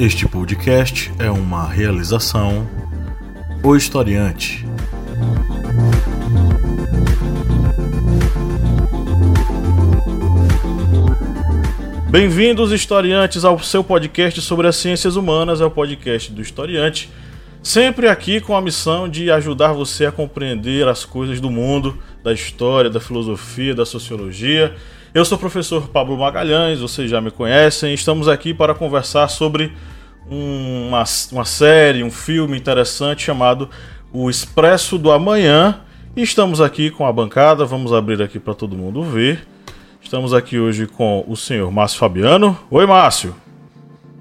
Este podcast é uma realização O Historiante. Bem-vindos, historiantes, ao seu podcast sobre as ciências humanas, é o podcast do Historiante. Sempre aqui com a missão de ajudar você a compreender as coisas do mundo, da história, da filosofia, da sociologia. Eu sou o professor Pablo Magalhães, vocês já me conhecem. Estamos aqui para conversar sobre uma, uma série, um filme interessante chamado O Expresso do Amanhã. E estamos aqui com a bancada, vamos abrir aqui para todo mundo ver. Estamos aqui hoje com o senhor Márcio Fabiano. Oi, Márcio.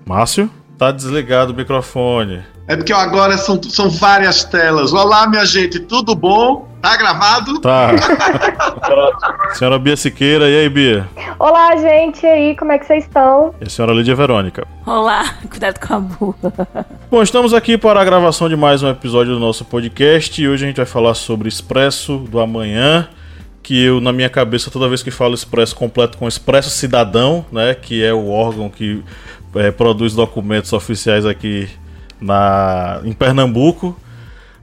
Márcio, tá desligado o microfone. É porque agora são, são várias telas. Olá, minha gente, tudo bom? Tá gravado? Tá. senhora Bia Siqueira, e aí, Bia? Olá, gente, e aí, como é que vocês estão? E a senhora Lídia Verônica. Olá, cuidado com a bula. Bom, estamos aqui para a gravação de mais um episódio do nosso podcast e hoje a gente vai falar sobre Expresso do Amanhã que eu, na minha cabeça, toda vez que falo Expresso, completo com Expresso Cidadão, né, que é o órgão que é, produz documentos oficiais aqui na, em Pernambuco.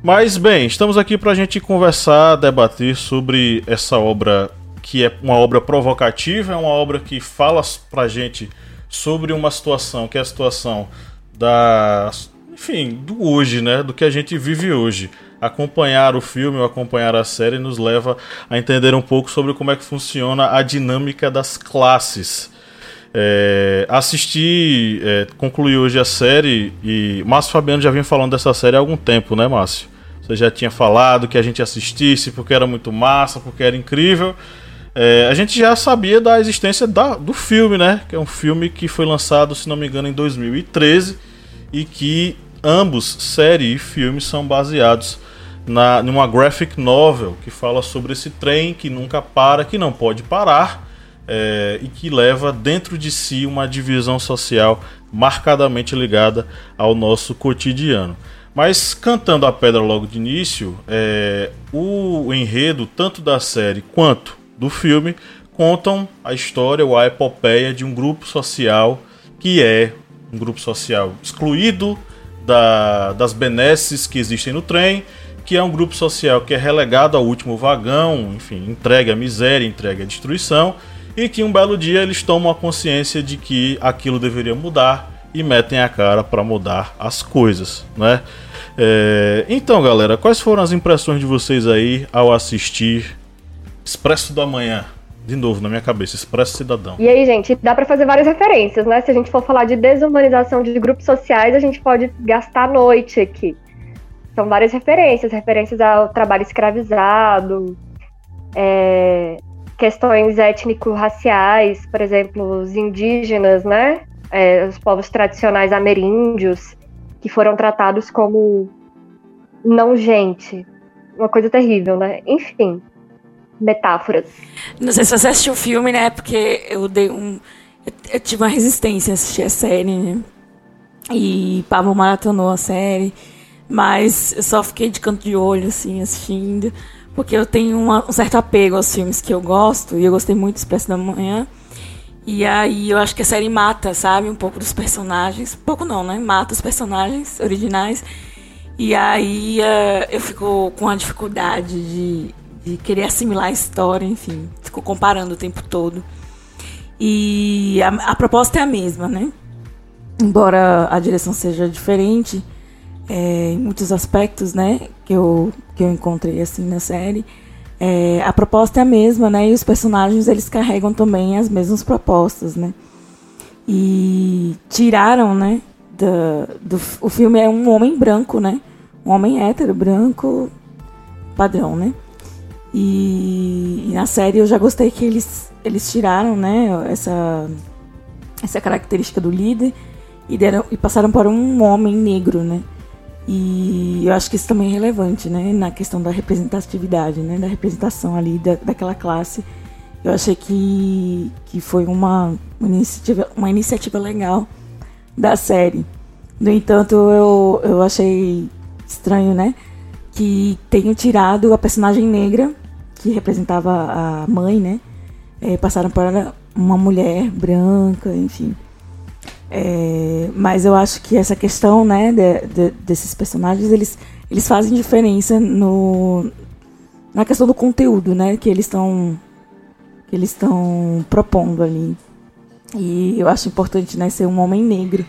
Mas, bem, estamos aqui para a gente conversar, debater sobre essa obra que é uma obra provocativa, é uma obra que fala para a gente sobre uma situação, que é a situação da, enfim, do hoje, né, do que a gente vive hoje acompanhar o filme ou acompanhar a série nos leva a entender um pouco sobre como é que funciona a dinâmica das classes. É, assisti, é, concluí hoje a série e Márcio Fabiano já vinha falando dessa série há algum tempo, né, Márcio? Você já tinha falado que a gente assistisse porque era muito massa, porque era incrível. É, a gente já sabia da existência da, do filme, né? Que é um filme que foi lançado, se não me engano, em 2013 e que ambos, série e filme, são baseados na, numa graphic novel que fala sobre esse trem que nunca para, que não pode parar é, e que leva dentro de si uma divisão social marcadamente ligada ao nosso cotidiano. Mas cantando a pedra logo de início, é, o enredo, tanto da série quanto do filme, contam a história ou a epopeia de um grupo social que é um grupo social excluído da, das benesses que existem no trem que é um grupo social que é relegado ao último vagão, enfim, entregue à miséria, entregue à destruição, e que um belo dia eles tomam a consciência de que aquilo deveria mudar e metem a cara para mudar as coisas, né? É, então, galera, quais foram as impressões de vocês aí ao assistir Expresso da Manhã? De novo, na minha cabeça, Expresso Cidadão. E aí, gente, dá para fazer várias referências, né? Se a gente for falar de desumanização de grupos sociais, a gente pode gastar a noite aqui. São várias referências, referências ao trabalho escravizado, é, questões étnico-raciais, por exemplo, os indígenas, né? É, os povos tradicionais ameríndios, que foram tratados como não gente. Uma coisa terrível, né? Enfim, metáforas. Não sei se você assistiu o filme, né? Porque eu dei um. Eu tive uma resistência a assistir a série, né? E Pablo maratonou a série. Mas eu só fiquei de canto de olho, assim, assistindo. Porque eu tenho uma, um certo apego aos filmes que eu gosto. E eu gostei muito do Expresso da Manhã. E aí eu acho que a série mata, sabe? Um pouco dos personagens. Pouco não, né? Mata os personagens originais. E aí uh, eu fico com a dificuldade de, de querer assimilar a história, enfim. Fico comparando o tempo todo. E a, a proposta é a mesma, né? Embora a direção seja diferente é, em muitos aspectos, né, que eu, que eu encontrei assim na série. É, a proposta é a mesma, né, e os personagens eles carregam também as mesmas propostas, né. E tiraram, né, do, o filme é um homem branco, né, um homem hétero, branco, padrão, né. E, e na série eu já gostei que eles, eles tiraram, né, essa, essa característica do líder e, deram, e passaram para um homem negro, né. E eu acho que isso também é relevante, né, na questão da representatividade, né, da representação ali da, daquela classe. Eu achei que, que foi uma, uma, iniciativa, uma iniciativa legal da série. No entanto, eu, eu achei estranho, né, que tenham tirado a personagem negra, que representava a mãe, né, é, passaram para uma mulher branca, enfim. É, mas eu acho que essa questão, né, de, de, desses personagens, eles, eles fazem diferença no, na questão do conteúdo, né, que eles estão que eles estão propondo ali. E eu acho importante, né, ser um homem negro,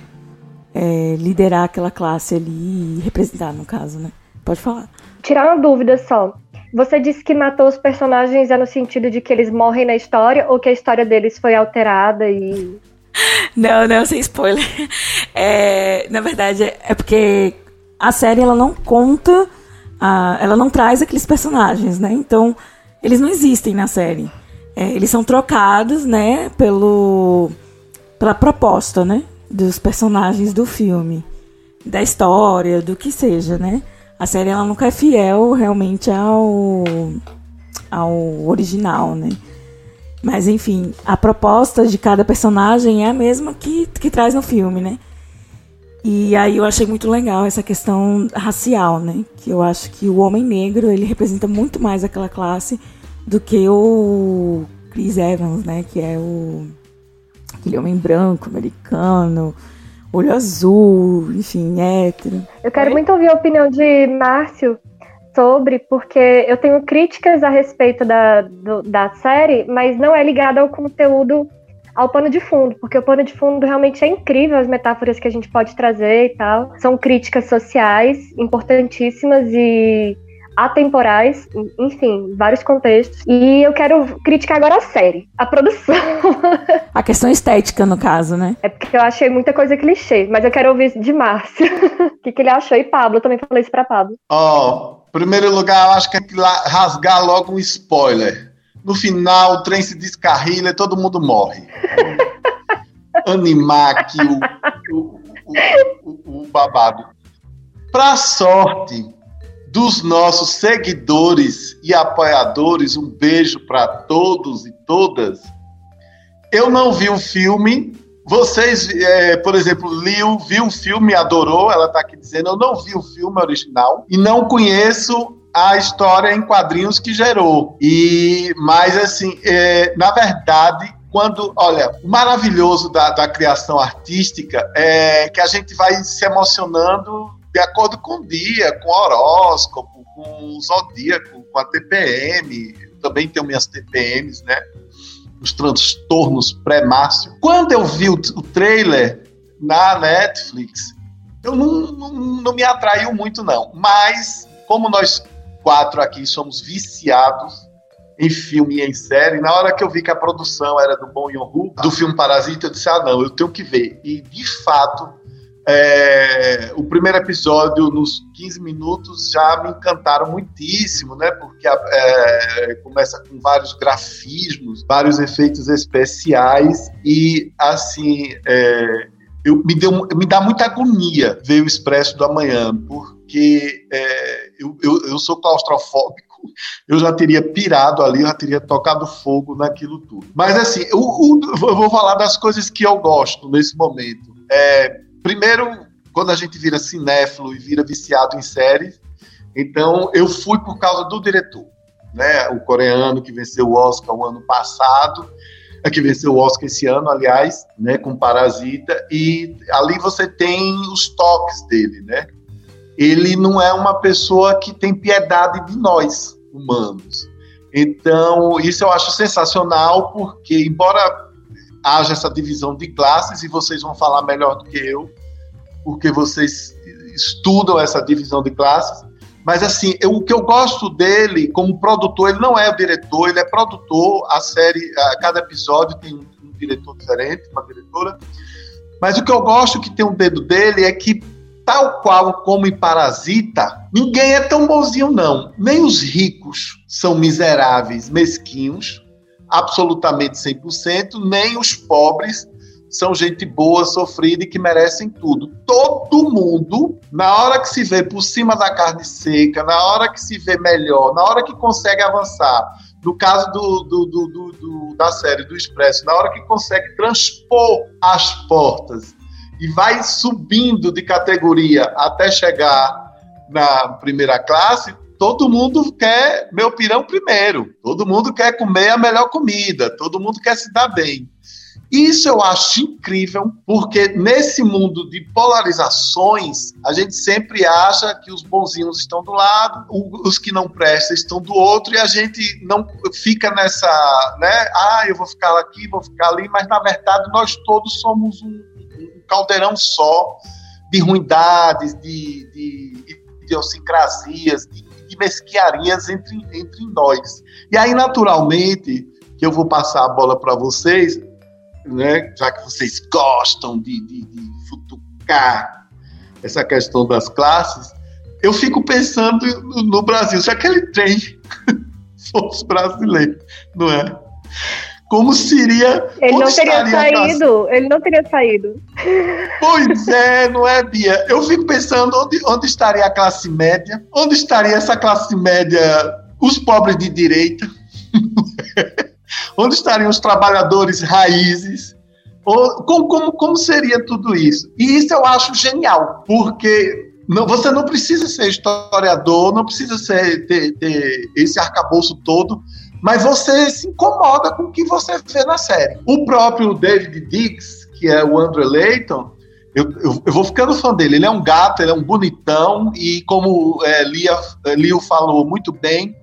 é, liderar aquela classe ali e representar, no caso, né. Pode falar. Tirar uma dúvida só. Você disse que matou os personagens é no sentido de que eles morrem na história ou que a história deles foi alterada e. Não, não, sem spoiler. É, na verdade, é porque a série ela não conta, a, ela não traz aqueles personagens, né? Então, eles não existem na série. É, eles são trocados, né, pelo, pela proposta, né, dos personagens do filme, da história, do que seja, né? a série ela nunca é fiel realmente ao, ao original, né? Mas enfim, a proposta de cada personagem é a mesma que, que traz no filme, né? E aí eu achei muito legal essa questão racial, né? Que eu acho que o homem negro, ele representa muito mais aquela classe do que o Chris Evans, né? Que é o aquele homem branco, americano, olho azul, enfim, hétero. Eu quero muito ouvir a opinião de Márcio sobre, porque eu tenho críticas a respeito da, do, da série, mas não é ligada ao conteúdo, ao pano de fundo, porque o pano de fundo realmente é incrível, as metáforas que a gente pode trazer e tal. São críticas sociais importantíssimas e atemporais, enfim, vários contextos. E eu quero criticar agora a série, a produção. A questão estética, no caso, né? É porque eu achei muita coisa clichê, mas eu quero ouvir de Márcio. O que, que ele achou? E Pablo, eu também falei isso pra Pablo. Ó, oh, primeiro lugar, eu acho que é que rasgar logo um spoiler. No final, o trem se descarrilha e todo mundo morre. Animar aqui o, o, o, o babado. Pra sorte, dos nossos seguidores e apoiadores, um beijo para todos e todas. Eu não vi o filme. Vocês, é, por exemplo, Liu viu o filme, adorou. Ela está aqui dizendo: eu não vi o filme original e não conheço a história em quadrinhos que gerou. E, mas assim, é, na verdade, quando, olha, o maravilhoso da, da criação artística é que a gente vai se emocionando de acordo com o dia, com o horóscopo, com o zodíaco, com a TPM. Eu também tenho minhas TPMs, né? Os transtornos pré-márcio. Quando eu vi o, o trailer na Netflix, eu não, não, não me atraiu muito, não. Mas, como nós quatro aqui somos viciados em filme e em série, na hora que eu vi que a produção era do Bong Joon-ho, do filme Parasita, eu disse, ah, não, eu tenho que ver. E, de fato, é, o primeiro episódio, nos 15 minutos, já me encantaram muitíssimo, né? Porque é, começa com vários grafismos, vários efeitos especiais e, assim, é, eu, me, deu, me dá muita agonia ver o Expresso do Amanhã, porque é, eu, eu, eu sou claustrofóbico eu já teria pirado ali, eu já teria tocado fogo naquilo tudo. Mas assim, eu, eu, vou falar das coisas que eu gosto nesse momento. É, Primeiro, quando a gente vira cinéfilo e vira viciado em séries, então eu fui por causa do diretor, né? O coreano que venceu o Oscar o ano passado, é que venceu o Oscar esse ano, aliás, né, com Parasita, e ali você tem os toques dele, né? Ele não é uma pessoa que tem piedade de nós, humanos. Então, isso eu acho sensacional, porque, embora haja essa divisão de classes, e vocês vão falar melhor do que eu, porque vocês estudam essa divisão de classes. Mas, assim, eu, o que eu gosto dele como produtor, ele não é o diretor, ele é produtor. A série, a cada episódio tem um diretor diferente, uma diretora. Mas o que eu gosto que tem um dedo dele é que, tal qual como em Parasita, ninguém é tão bonzinho, não. Nem os ricos são miseráveis, mesquinhos, absolutamente 100%, nem os pobres são gente boa, sofrida e que merecem tudo. Todo mundo, na hora que se vê por cima da carne seca, na hora que se vê melhor, na hora que consegue avançar, no caso do, do, do, do da série do Expresso, na hora que consegue transpor as portas e vai subindo de categoria até chegar na primeira classe, todo mundo quer meu pirão primeiro, todo mundo quer comer a melhor comida, todo mundo quer se dar bem. Isso eu acho incrível, porque nesse mundo de polarizações, a gente sempre acha que os bonzinhos estão do lado, os que não prestam estão do outro, e a gente não fica nessa, né? Ah, eu vou ficar aqui, vou ficar ali, mas na verdade nós todos somos um, um caldeirão só de ruindades, de, de idiosincrasias, de, de mesquiarias entre, entre nós. E aí, naturalmente, que eu vou passar a bola para vocês, né, já que vocês gostam de, de, de futucar essa questão das classes, eu fico pensando no, no Brasil, se aquele trem fosse brasileiro, não é? Como seria. Ele não teria saído, ele não teria saído. Pois é, não é, Bia? Eu fico pensando onde, onde estaria a classe média, onde estaria essa classe média, os pobres de direita, Onde estariam os trabalhadores raízes? Como, como, como seria tudo isso? E isso eu acho genial, porque não, você não precisa ser historiador, não precisa ser, ter, ter esse arcabouço todo, mas você se incomoda com o que você vê na série. O próprio David Diggs, que é o Andrew Layton, eu, eu, eu, vou ficando fã dele. Ele é um gato, ele é um bonitão, e como é, Lia, falou muito bem,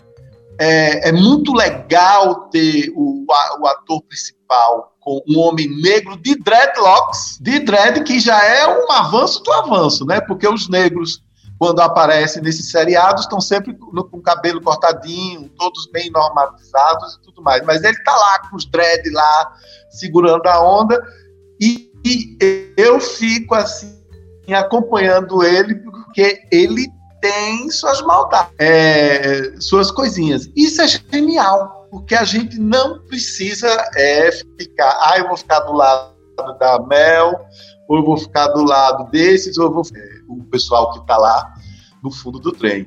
é, é muito legal ter o, o ator principal com um homem negro de dreadlocks, de dread que já é um avanço do avanço, né? Porque os negros, quando aparecem nesses seriados, estão sempre com o cabelo cortadinho, todos bem normalizados e tudo mais. Mas ele tá lá com os dread lá, segurando a onda, e, e eu fico assim acompanhando ele porque ele tem suas maldades, é, suas coisinhas. Isso é genial, porque a gente não precisa é, ficar, ah, eu vou ficar do lado da Mel, ou eu vou ficar do lado desses, ou eu vou é, o pessoal que está lá no fundo do trem.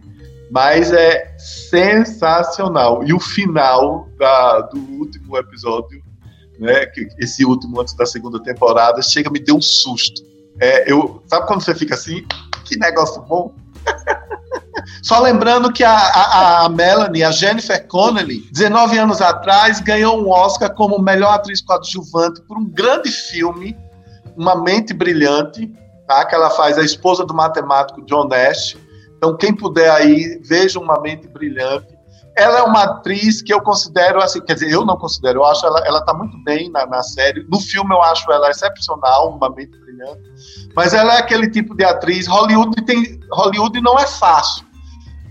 Mas é sensacional. E o final da, do último episódio, né, que esse último antes da segunda temporada, chega me deu um susto. É, eu, sabe quando você fica assim? Que negócio bom! Só lembrando que a, a, a, Melanie, a Jennifer Connelly, 19 anos atrás, ganhou um Oscar como melhor atriz coadjuvante por um grande filme, Uma Mente Brilhante, tá? que ela faz a esposa do matemático John Nash. Então, quem puder aí, veja Uma Mente Brilhante. Ela é uma atriz que eu considero, assim, quer dizer, eu não considero, eu acho ela, ela tá muito bem na, na série. No filme eu acho ela excepcional, Uma Mente Brilhante. Mas ela é aquele tipo de atriz, Hollywood tem, Hollywood não é fácil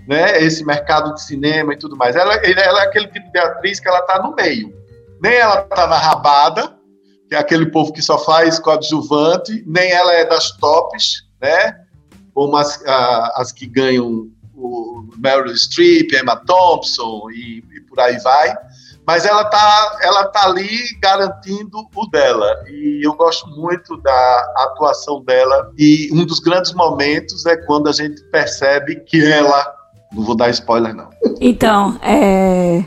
né, esse mercado de cinema e tudo mais. Ela, ela é aquele tipo de atriz que ela está no meio. Nem ela está na rabada, que é aquele povo que só faz coadjuvante, nem ela é das tops, né? Como as, a, as que ganham o Meryl Streep, Emma Thompson e, e, por aí vai. Mas ela tá, ela tá ali garantindo o dela. E eu gosto muito da atuação dela. E um dos grandes momentos é quando a gente percebe que ela não vou dar spoiler, não. Então, é.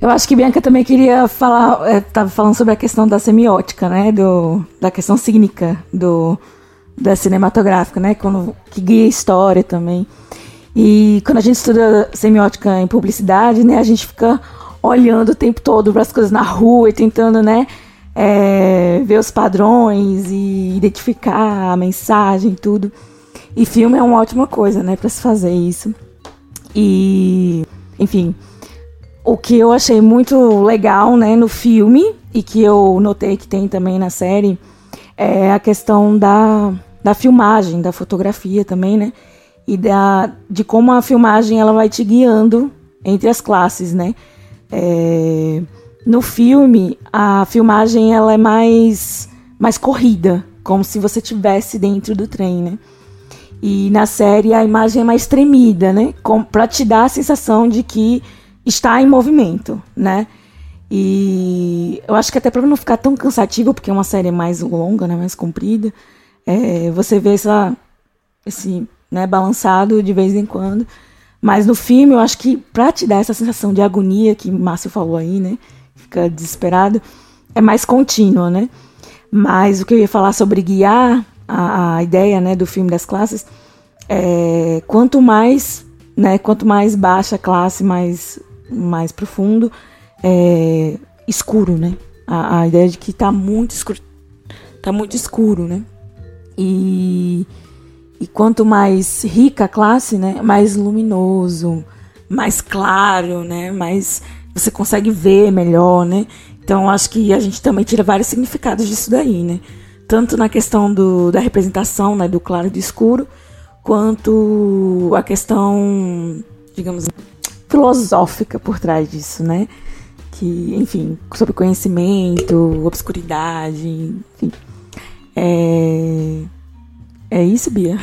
Eu acho que Bianca também queria falar, estava é, falando sobre a questão da semiótica, né, do, da questão cínica do, da cinematográfica, né, quando, que guia a história também. E quando a gente estuda semiótica em publicidade, né, a gente fica olhando o tempo todo para as coisas na rua e tentando, né, é, ver os padrões e identificar a mensagem tudo. E filme é uma ótima coisa, né, para se fazer isso. E, enfim, o que eu achei muito legal, né, no filme e que eu notei que tem também na série é a questão da, da filmagem, da fotografia também, né? E da, de como a filmagem ela vai te guiando entre as classes, né? É, no filme, a filmagem ela é mais, mais corrida, como se você tivesse dentro do trem, né? E na série a imagem é mais tremida, né? Para te dar a sensação de que está em movimento, né? E eu acho que até para não ficar tão cansativo, porque é uma série mais longa, né, mais comprida, é, você vê essa, esse né, balançado de vez em quando. Mas no filme, eu acho que para te dar essa sensação de agonia que Márcio falou aí, né? Fica desesperado, é mais contínua, né? Mas o que eu ia falar sobre guiar a, a ideia né, do filme das classes, é, quanto mais né, quanto mais baixa a classe, mais, mais profundo, é, escuro, né? A, a ideia de que está muito escuro, tá muito escuro, né? E, e quanto mais rica a classe, né, mais luminoso, mais claro, né, mais você consegue ver melhor, né? Então acho que a gente também tira vários significados disso daí, né? Tanto na questão do, da representação, né, do claro e do escuro, quanto a questão, digamos, filosófica por trás disso, né? Que, enfim, sobre conhecimento, obscuridade, enfim. É, é isso, Bia?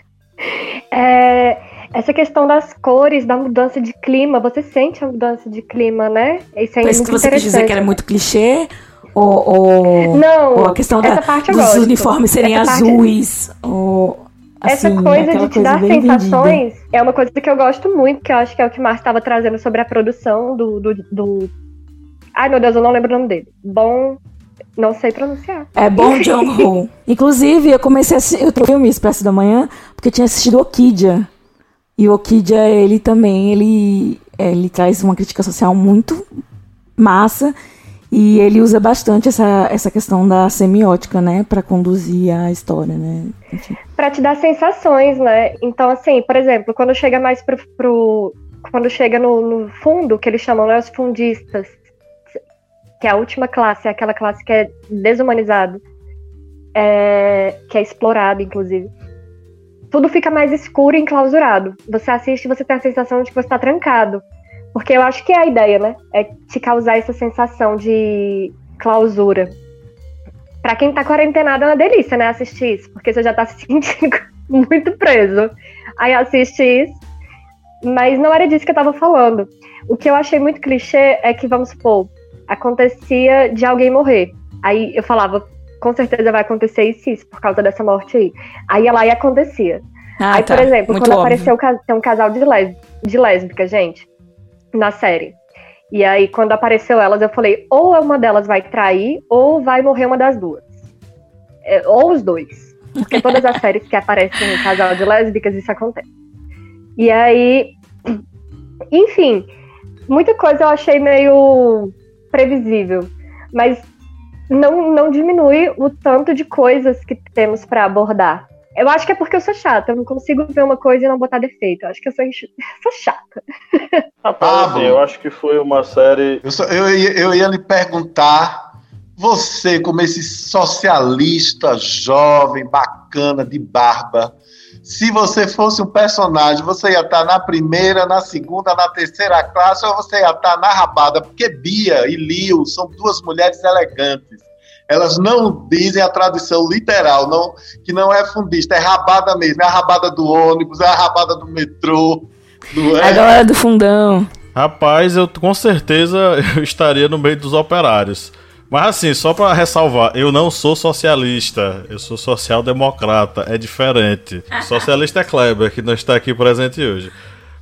é, essa questão das cores, da mudança de clima, você sente a mudança de clima, né? Isso é isso que você quis dizer que era muito clichê? Ou, ou, não, ou a questão da, dos uniformes serem essa azuis? Parte... Ou, assim, essa coisa de te coisa dar sensações é uma coisa que eu gosto muito, que eu acho que é o que o Márcio estava trazendo sobre a produção do, do, do, Ai, meu Deus, eu não lembro o nome dele. Bom não sei pronunciar. É Bom John Ho. Inclusive, eu comecei a assistir. Eu troquei o Expresso da Manhã porque eu tinha assistido Okidia. E o Okidia, ele também, ele, ele traz uma crítica social muito massa. E ele usa bastante essa, essa questão da semiótica, né, para conduzir a história, né? Para te dar sensações, né? Então, assim, por exemplo, quando chega mais pro, pro quando chega no, no fundo, que eles chamam né, os fundistas, que é a última classe, é aquela classe que é desumanizada, é, que é explorada, inclusive. Tudo fica mais escuro e enclausurado. Você assiste e você tem a sensação de que você está trancado. Porque eu acho que é a ideia, né? É te causar essa sensação de clausura. Para quem tá quarentenado é uma delícia, né? Assistir isso, porque você já tá se sentindo muito preso. Aí assiste isso. Mas não era disso que eu tava falando. O que eu achei muito clichê é que, vamos supor, acontecia de alguém morrer. Aí eu falava, com certeza vai acontecer isso, isso por causa dessa morte aí. Aí ia lá e acontecia. Ah, aí, tá. por exemplo, Muito quando óbvio. apareceu tem um casal de, lés de lésbica, gente, na série. E aí, quando apareceu elas, eu falei, ou uma delas vai trair, ou vai morrer uma das duas. É, ou os dois. Porque todas as séries que aparecem um casal de lésbicas, isso acontece. E aí, enfim, muita coisa eu achei meio previsível, mas não, não diminui o tanto de coisas que temos para abordar. Eu acho que é porque eu sou chata, eu não consigo ver uma coisa e não botar defeito. Eu acho que eu sou, sou chata. Rapaz, eu acho que foi uma série. Eu, só, eu, ia, eu ia lhe perguntar, você, como esse socialista jovem, bacana, de barba, se você fosse um personagem, você ia estar na primeira, na segunda, na terceira classe, ou você ia estar na rabada? Porque Bia e Lio são duas mulheres elegantes. Elas não dizem a tradução literal, não, que não é fundista, é rabada mesmo. É a rabada do ônibus, é a rabada do metrô. Não é? A galera do fundão. Rapaz, eu com certeza eu estaria no meio dos operários. Mas assim, só para ressalvar, eu não sou socialista, eu sou social-democrata, é diferente. Socialista é Kleber, que não está aqui presente hoje.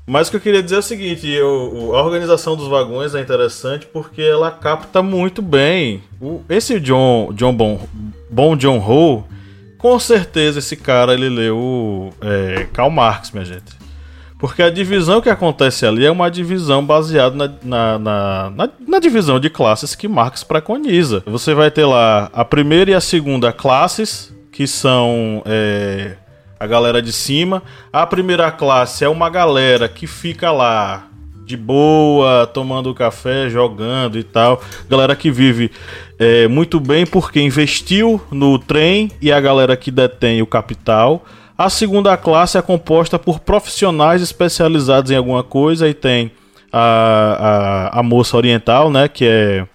Mas o que eu queria dizer é o seguinte: eu, a organização dos vagões é interessante porque ela capta muito bem. O, esse John, John Bon, Bom John Ho, com certeza esse cara ele leu é, Karl Marx, minha gente. Porque a divisão que acontece ali é uma divisão baseada na, na, na, na, na divisão de classes que Marx preconiza. Você vai ter lá a primeira e a segunda classes, que são é, a galera de cima. A primeira classe é uma galera que fica lá de boa, tomando café, jogando e tal. Galera que vive é, muito bem porque investiu no trem e a galera que detém o capital. A segunda classe é composta por profissionais especializados em alguma coisa e tem a, a, a moça oriental, né, que é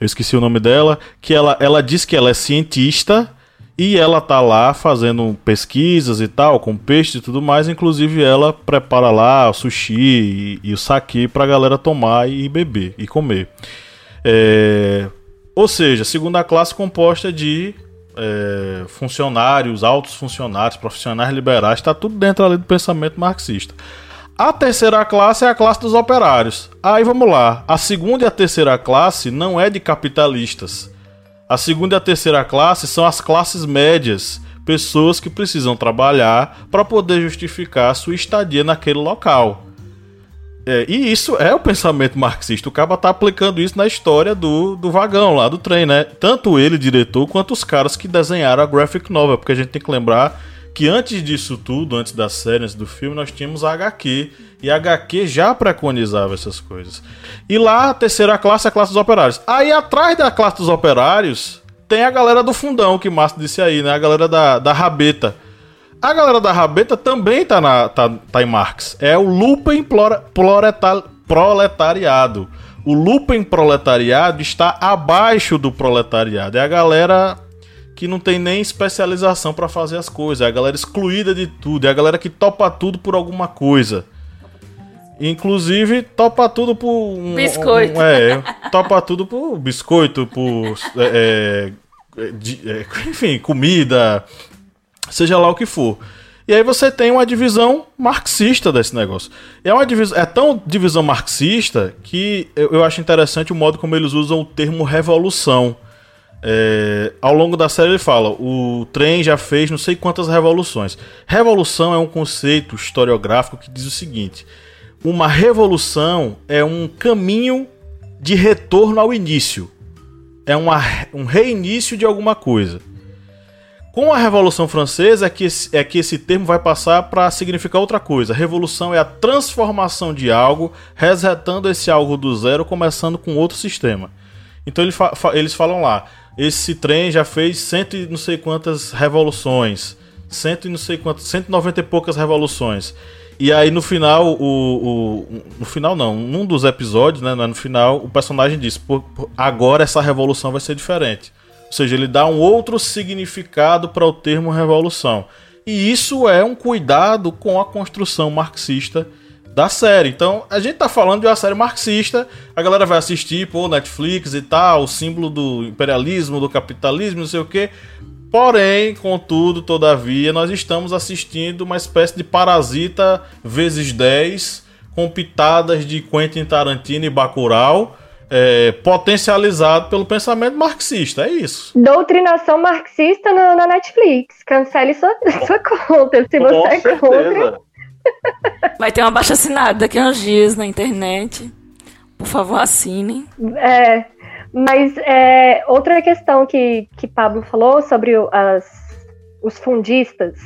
eu esqueci o nome dela, que ela, ela diz que ela é cientista e ela tá lá fazendo pesquisas e tal, com peixe e tudo mais. Inclusive, ela prepara lá o sushi e, e o sake pra galera tomar e beber e comer. É... Ou seja, segunda classe composta de é, funcionários, altos funcionários, profissionais liberais, está tudo dentro ali do pensamento marxista. A terceira classe é a classe dos operários. Aí vamos lá. A segunda e a terceira classe não é de capitalistas. A segunda e a terceira classe são as classes médias, pessoas que precisam trabalhar para poder justificar sua estadia naquele local. É, e isso é o pensamento marxista. O cara tá aplicando isso na história do, do vagão lá do trem, né? Tanto ele, diretor, quanto os caras que desenharam a graphic novel. Porque a gente tem que lembrar que antes disso tudo, antes da série, antes do filme, nós tínhamos a HQ. E a HQ já preconizava essas coisas. E lá, a terceira classe é a classe dos operários. Aí atrás da classe dos operários, tem a galera do fundão, que Márcio disse aí, né? A galera da, da rabeta. A galera da rabeta também tá, na, tá, tá em Marx. É o Lupen proletariado. O Lupen proletariado está abaixo do proletariado. É a galera que não tem nem especialização para fazer as coisas. É a galera excluída de tudo. É a galera que topa tudo por alguma coisa. Inclusive, topa tudo por. Um, biscoito. Um, é, topa tudo por biscoito, por. É, é, de, é, enfim, comida, seja lá o que for. E aí você tem uma divisão marxista desse negócio. É uma divisão, é tão divisão marxista que eu, eu acho interessante o modo como eles usam o termo revolução. É, ao longo da série ele fala: o trem já fez não sei quantas revoluções. Revolução é um conceito historiográfico que diz o seguinte: uma revolução é um caminho de retorno ao início. É uma, um reinício de alguma coisa. Com a Revolução Francesa é que esse, é que esse termo vai passar para significar outra coisa. Revolução é a transformação de algo, resetando esse algo do zero, começando com outro sistema. Então eles, fa eles falam lá: esse trem já fez cento e não sei quantas revoluções, cento e não sei quantas, 190 e poucas revoluções. E aí no final, o, o, no final não, num dos episódios, né, no final, o personagem diz: agora essa revolução vai ser diferente. Ou seja, ele dá um outro significado para o termo revolução. E isso é um cuidado com a construção marxista da série. Então, a gente tá falando de uma série marxista, a galera vai assistir, pô, Netflix e tal, o símbolo do imperialismo, do capitalismo, não sei o quê. Porém, contudo, todavia, nós estamos assistindo uma espécie de parasita vezes 10, com pitadas de Quentin Tarantino e Bacurau, é, potencializado pelo pensamento marxista, é isso. Doutrinação marxista no, na Netflix. Cancele sua, sua conta, se você é contra. Vai ter uma baixa assinada daqui a uns dias na internet. Por favor, assinem. É, mas é, outra questão que, que Pablo falou sobre as, os fundistas,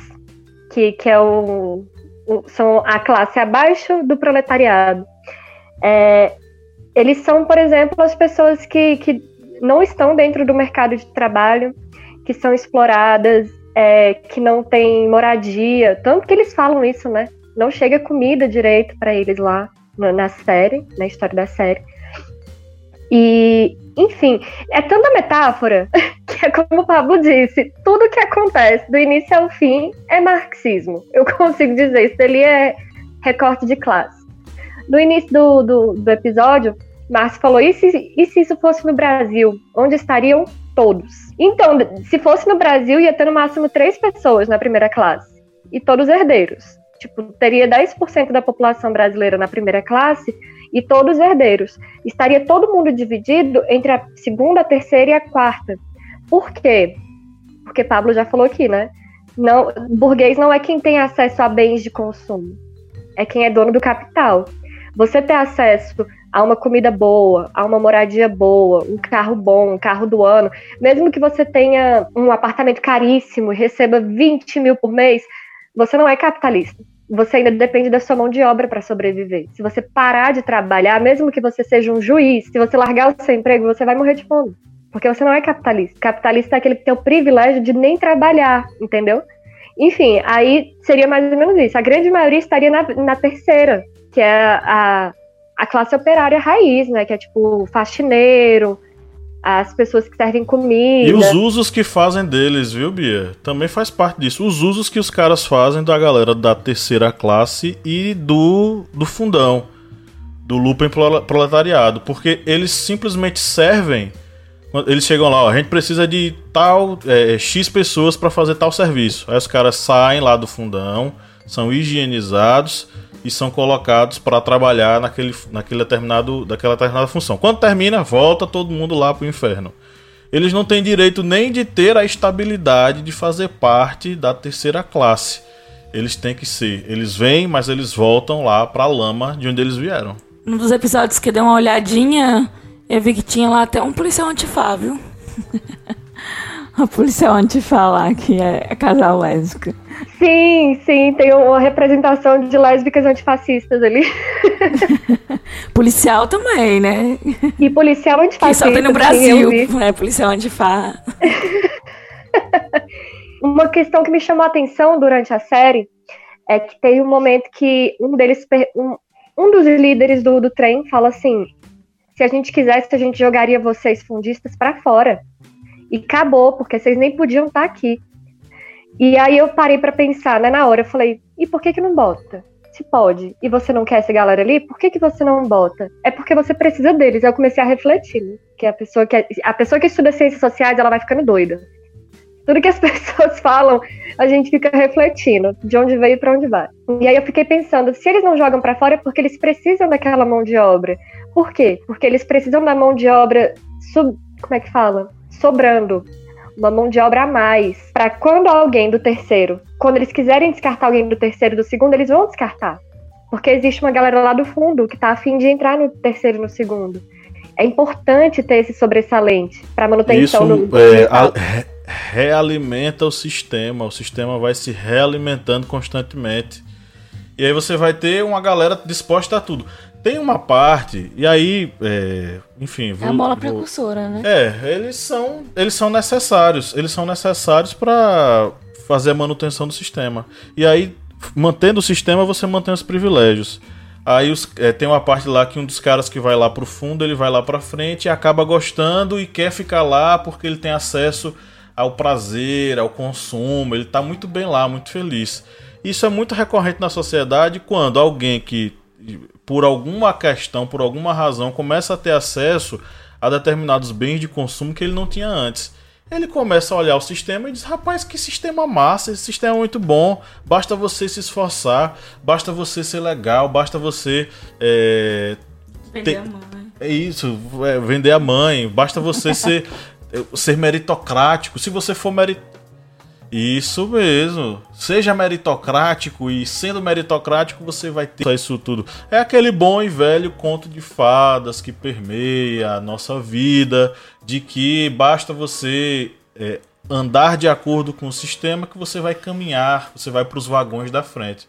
que, que é o, o, são a classe abaixo do proletariado. É, eles são, por exemplo, as pessoas que, que não estão dentro do mercado de trabalho, que são exploradas, é, que não têm moradia. Tanto que eles falam isso, né? Não chega comida direito para eles lá na, série, na história da série. E, enfim, é tanta metáfora que é como o Pablo disse: tudo que acontece do início ao fim é marxismo. Eu consigo dizer, isso ali é recorte de classe. No início do, do, do episódio, Márcio falou: e se, e se isso fosse no Brasil? Onde estariam todos? Então, se fosse no Brasil, ia ter no máximo três pessoas na primeira classe e todos herdeiros. Tipo, teria 10% da população brasileira na primeira classe e todos herdeiros. Estaria todo mundo dividido entre a segunda, a terceira e a quarta. Por quê? Porque Pablo já falou aqui, né? Não, burguês não é quem tem acesso a bens de consumo, é quem é dono do capital. Você ter acesso a uma comida boa, a uma moradia boa, um carro bom, um carro do ano, mesmo que você tenha um apartamento caríssimo e receba 20 mil por mês, você não é capitalista. Você ainda depende da sua mão de obra para sobreviver. Se você parar de trabalhar, mesmo que você seja um juiz, se você largar o seu emprego, você vai morrer de fome. Porque você não é capitalista. Capitalista é aquele que tem o privilégio de nem trabalhar, entendeu? Enfim, aí seria mais ou menos isso. A grande maioria estaria na, na terceira, que é a, a classe operária raiz, né? Que é tipo faxineiro, as pessoas que servem comida. E os usos que fazem deles, viu, Bia? Também faz parte disso. Os usos que os caras fazem da galera da terceira classe e do, do fundão, do Lupen proletariado. Porque eles simplesmente servem eles chegam lá, ó, a gente precisa de tal é, X pessoas para fazer tal serviço. Aí os caras saem lá do fundão, são higienizados e são colocados para trabalhar naquele, naquele determinado, daquela determinada função. Quando termina, volta todo mundo lá pro inferno. Eles não têm direito nem de ter a estabilidade de fazer parte da terceira classe. eles têm que ser. Eles vêm, mas eles voltam lá pra lama de onde eles vieram. Num dos episódios que deu uma olhadinha, eu vi que tinha lá até um policial antifá, viu? a policial antifá lá, que é casal lésbico. Sim, sim, tem uma representação de lésbicas antifascistas ali. policial também, né? E policial antifascista. Que só tem no Brasil, é policial antifá. Uma questão que me chamou a atenção durante a série é que tem um momento que um deles, um, um dos líderes do, do trem fala assim: se a gente quisesse, a gente jogaria vocês fundistas para fora. E acabou, porque vocês nem podiam estar tá aqui. E aí eu parei para pensar, né, na hora, eu falei, e por que que não bota? Se pode, e você não quer essa galera ali, por que que você não bota? É porque você precisa deles. Eu comecei a refletir, né? Que a pessoa que a pessoa que estuda ciências sociais, ela vai ficando doida. Tudo que as pessoas falam, a gente fica refletindo de onde veio e para onde vai. E aí eu fiquei pensando, se eles não jogam para fora é porque eles precisam daquela mão de obra. Por quê? Porque eles precisam da mão de obra sub, como é que fala? Sobrando uma mão de obra a mais, para quando alguém do terceiro, quando eles quiserem descartar alguém do terceiro e do segundo, eles vão descartar. Porque existe uma galera lá do fundo que tá afim de entrar no terceiro e no segundo. É importante ter esse sobressalente para manutenção Isso, do, do é, a, realimenta o sistema, o sistema vai se realimentando constantemente. E aí você vai ter uma galera disposta a tudo. Tem uma parte, e aí, é, enfim. Vou, é a mola vou, precursora, né? É, eles são, eles são necessários. Eles são necessários para fazer a manutenção do sistema. E aí, mantendo o sistema, você mantém os privilégios. Aí os, é, tem uma parte lá que um dos caras que vai lá pro fundo, ele vai lá pra frente e acaba gostando e quer ficar lá porque ele tem acesso ao prazer, ao consumo, ele tá muito bem lá, muito feliz. Isso é muito recorrente na sociedade quando alguém que por alguma questão, por alguma razão, começa a ter acesso a determinados bens de consumo que ele não tinha antes. Ele começa a olhar o sistema e diz: Rapaz, que sistema massa, esse sistema é muito bom. Basta você se esforçar, basta você ser legal, basta você. É, vender ter... a mãe. É isso, é, vender a mãe, basta você ser, ser meritocrático. Se você for merit isso mesmo. Seja meritocrático e sendo meritocrático você vai ter isso tudo. É aquele bom e velho conto de fadas que permeia a nossa vida, de que basta você é, andar de acordo com o sistema que você vai caminhar, você vai para os vagões da frente.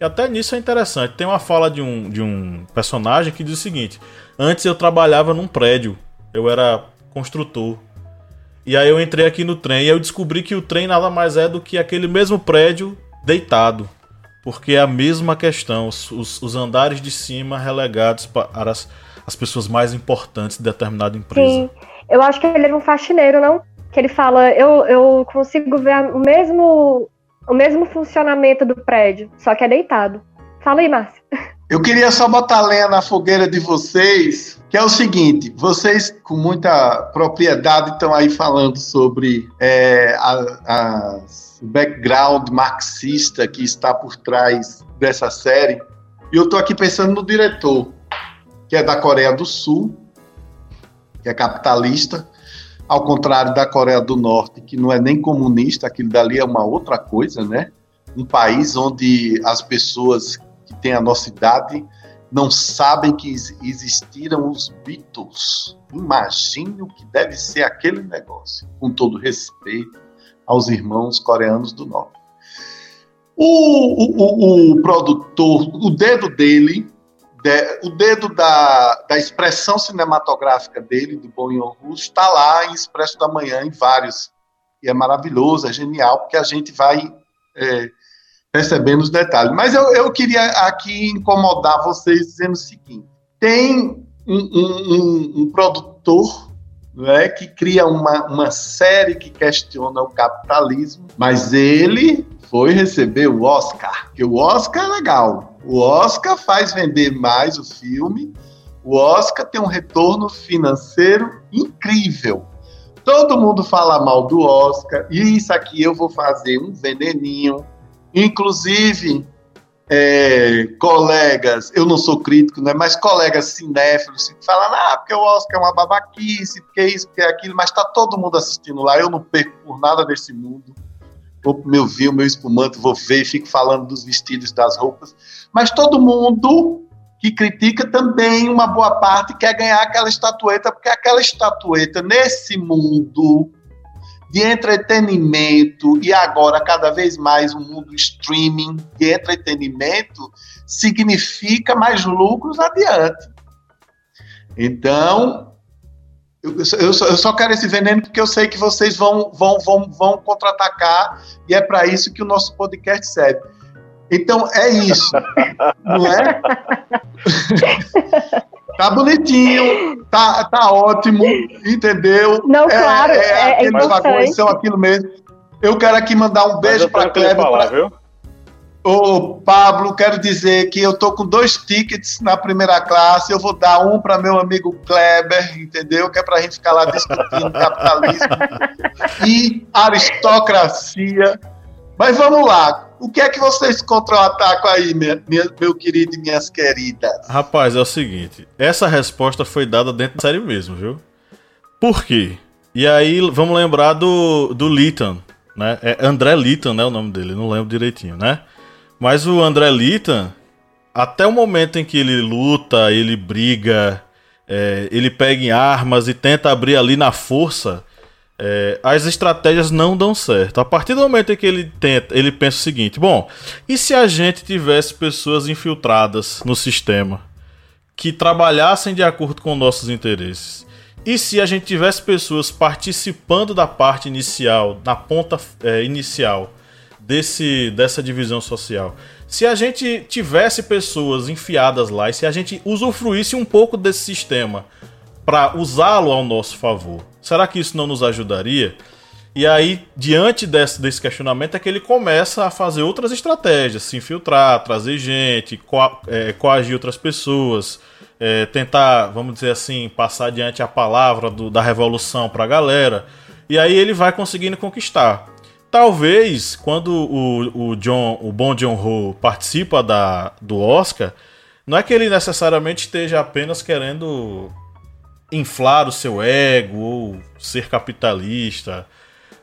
E até nisso é interessante. Tem uma fala de um, de um personagem que diz o seguinte: Antes eu trabalhava num prédio, eu era construtor. E aí eu entrei aqui no trem e eu descobri que o trem nada mais é do que aquele mesmo prédio deitado. Porque é a mesma questão, os, os andares de cima relegados para as, as pessoas mais importantes de determinada empresa. Sim, eu acho que ele era um faxineiro, não? Que ele fala, eu, eu consigo ver o mesmo, o mesmo funcionamento do prédio, só que é deitado. Fala aí, Márcio. Eu queria só botar lenha na fogueira de vocês, que é o seguinte: vocês, com muita propriedade, estão aí falando sobre é, a, a, o background marxista que está por trás dessa série. E eu estou aqui pensando no diretor, que é da Coreia do Sul, que é capitalista, ao contrário da Coreia do Norte, que não é nem comunista, aquilo dali é uma outra coisa, né? Um país onde as pessoas têm a nossa idade não sabem que existiram os Beatles. Imagine o que deve ser aquele negócio, com todo respeito aos irmãos coreanos do Norte. O, o, o, produtor, o dedo dele, de, o dedo da, da expressão cinematográfica dele, do Bon Joon-ho, está lá em Expresso da Manhã, em vários. E é maravilhoso, é genial, porque a gente vai é, percebendo os detalhes. Mas eu, eu queria aqui incomodar vocês dizendo o seguinte: tem um, um, um, um produtor né, que cria uma, uma série que questiona o capitalismo, mas ele foi receber o Oscar, que o Oscar é legal. O Oscar faz vender mais o filme. O Oscar tem um retorno financeiro incrível. Todo mundo fala mal do Oscar, e isso aqui eu vou fazer um veneninho Inclusive, é, colegas, eu não sou crítico, né, mas colegas cinéfilos falam, ah, porque o Oscar é uma babaquice, porque isso, porque aquilo, mas está todo mundo assistindo lá, eu não perco por nada desse mundo. vou pro meu vinho, meu espumante, vou ver, fico falando dos vestidos, das roupas. Mas todo mundo que critica também, uma boa parte, quer ganhar aquela estatueta, porque aquela estatueta, nesse mundo de entretenimento, e agora cada vez mais um mundo streaming de entretenimento, significa mais lucros adiante. Então, eu, eu, só, eu, só, quero esse veneno porque eu sei que vocês vão, vão, vão, vão contra-atacar e é para isso que o nosso podcast serve. Então, é isso, não é? tá bonitinho, tá, tá ótimo, entendeu? Não, é, claro, é, é, é são aquilo mesmo. Eu quero aqui mandar um beijo para Kleber. Falar, pra... viu? Ô, Pablo, quero dizer que eu tô com dois tickets na primeira classe. Eu vou dar um para meu amigo Kleber, entendeu? Que é para a gente ficar lá discutindo capitalismo e aristocracia. Mas vamos lá. O que é que vocês contra-atacam aí, minha, meu querido e minhas queridas? Rapaz, é o seguinte. Essa resposta foi dada dentro da série mesmo, viu? Por quê? E aí, vamos lembrar do, do Litton, né? É André Litton, né? O nome dele, não lembro direitinho, né? Mas o André Lita, até o momento em que ele luta, ele briga, é, ele pega em armas e tenta abrir ali na força, é, as estratégias não dão certo. A partir do momento em que ele tenta, ele pensa o seguinte: bom, e se a gente tivesse pessoas infiltradas no sistema que trabalhassem de acordo com nossos interesses? E se a gente tivesse pessoas participando da parte inicial, na ponta é, inicial? desse, dessa divisão social. Se a gente tivesse pessoas enfiadas lá e se a gente usufruísse um pouco desse sistema para usá-lo ao nosso favor, será que isso não nos ajudaria? E aí, diante desse, desse questionamento, é que ele começa a fazer outras estratégias, se infiltrar, trazer gente, co é, coagir outras pessoas, é, tentar, vamos dizer assim, passar adiante a palavra do, da revolução para a galera. E aí ele vai conseguindo conquistar. Talvez quando o, o John, o bom John Ho participa da, do Oscar, não é que ele necessariamente esteja apenas querendo inflar o seu ego ou ser capitalista,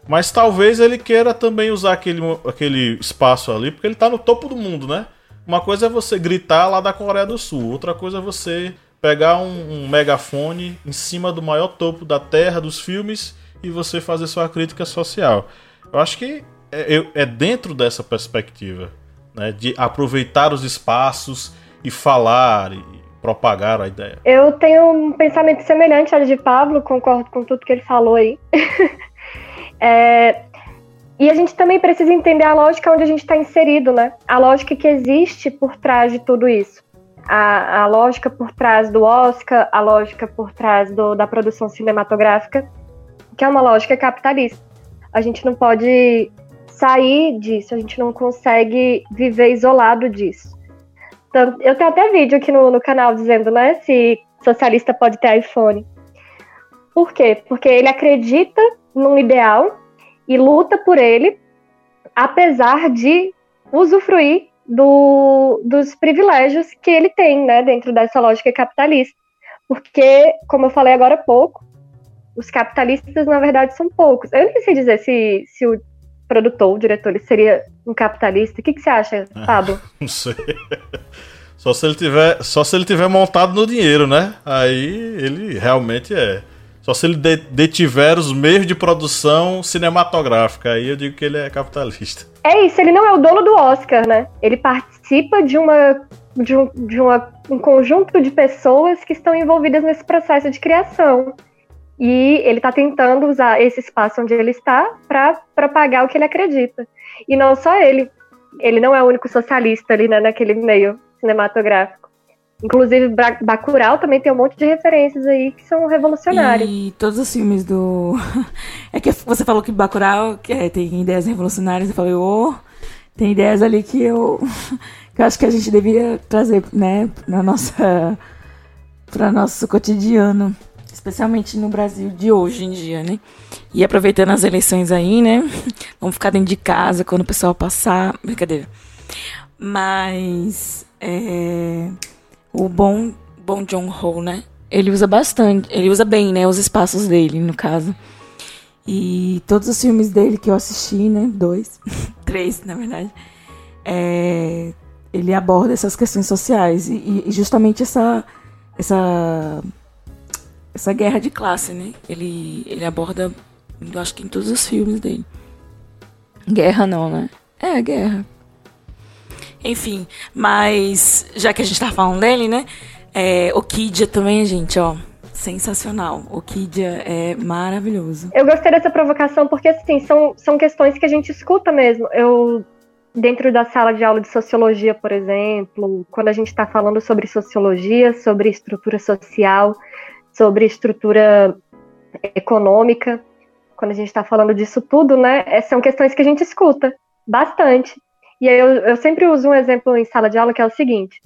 mas talvez ele queira também usar aquele, aquele espaço ali, porque ele está no topo do mundo, né? Uma coisa é você gritar lá da Coreia do Sul, outra coisa é você pegar um, um megafone em cima do maior topo da Terra dos filmes e você fazer sua crítica social. Eu acho que é, é dentro dessa perspectiva, né, de aproveitar os espaços e falar e propagar a ideia. Eu tenho um pensamento semelhante ao de Pablo, concordo com tudo que ele falou aí. é, e a gente também precisa entender a lógica onde a gente está inserido, né? A lógica que existe por trás de tudo isso. A, a lógica por trás do Oscar, a lógica por trás do, da produção cinematográfica, que é uma lógica capitalista a gente não pode sair disso, a gente não consegue viver isolado disso. Eu tenho até vídeo aqui no, no canal dizendo, né, se socialista pode ter iPhone. Por quê? Porque ele acredita num ideal e luta por ele, apesar de usufruir do, dos privilégios que ele tem, né, dentro dessa lógica capitalista. Porque, como eu falei agora há pouco, os capitalistas, na verdade, são poucos. Eu nem sei dizer se, se o produtor, o diretor, ele seria um capitalista. O que, que você acha, é, Pablo? não sei. Só se ele tiver, só se ele tiver montado no dinheiro, né? Aí ele realmente é. Só se ele detiver os meios de produção cinematográfica, aí eu digo que ele é capitalista. É isso, ele não é o dono do Oscar, né? Ele participa de uma de, um, de uma, um conjunto de pessoas que estão envolvidas nesse processo de criação. E ele está tentando usar esse espaço onde ele está para propagar o que ele acredita. E não só ele. Ele não é o único socialista ali né, naquele meio cinematográfico. Inclusive, Bacurau também tem um monte de referências aí que são revolucionárias. E todos os filmes do. É que você falou que Bacurau é, tem ideias revolucionárias. Eu falei, ô, oh, tem ideias ali que eu. que eu acho que a gente deveria trazer, né, na nossa. para nosso cotidiano especialmente no Brasil de hoje em dia, né? E aproveitando as eleições aí, né? Vamos ficar dentro de casa quando o pessoal passar. Brincadeira. Mas é, o bom, bom John Ho, né? Ele usa bastante, ele usa bem, né? Os espaços dele, no caso. E todos os filmes dele que eu assisti, né? Dois, três, na verdade. É, ele aborda essas questões sociais e, e, justamente essa essa essa guerra de classe, né? Ele ele aborda, eu acho que em todos os filmes dele. Guerra não, né? É, guerra. Enfim, mas já que a gente tá falando dele, né? É, o Kidia também, gente, ó. Sensacional. O Kidia é maravilhoso. Eu gostei dessa provocação porque, assim, são, são questões que a gente escuta mesmo. Eu, dentro da sala de aula de sociologia, por exemplo, quando a gente está falando sobre sociologia, sobre estrutura social, sobre estrutura econômica, quando a gente está falando disso tudo, né, é, são questões que a gente escuta bastante. E eu, eu sempre uso um exemplo em sala de aula que é o seguinte: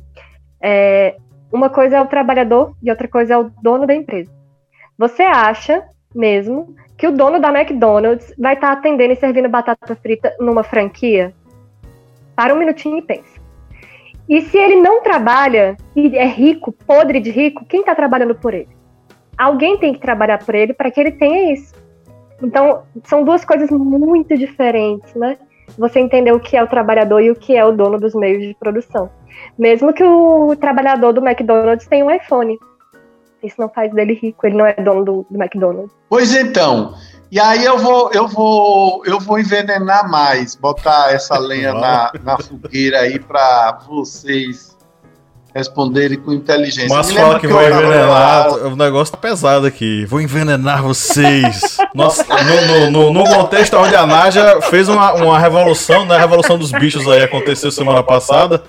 é, uma coisa é o trabalhador e outra coisa é o dono da empresa. Você acha mesmo que o dono da McDonald's vai estar tá atendendo e servindo batata frita numa franquia? Para um minutinho e pensa. E se ele não trabalha e é rico, podre de rico, quem está trabalhando por ele? Alguém tem que trabalhar por ele para que ele tenha isso. Então, são duas coisas muito diferentes, né? Você entender o que é o trabalhador e o que é o dono dos meios de produção. Mesmo que o trabalhador do McDonald's tenha um iPhone. Isso não faz dele rico, ele não é dono do, do McDonald's. Pois então, e aí eu vou, eu vou, eu vou envenenar mais, botar essa lenha na, na fogueira aí para vocês responderem com inteligência. Mas fala que, que vai envenenar, o negócio tá pesado aqui. Vou envenenar vocês. Nossa, no, no, no, contexto onde a Naja fez uma, uma revolução, né? A revolução dos bichos aí aconteceu semana passada.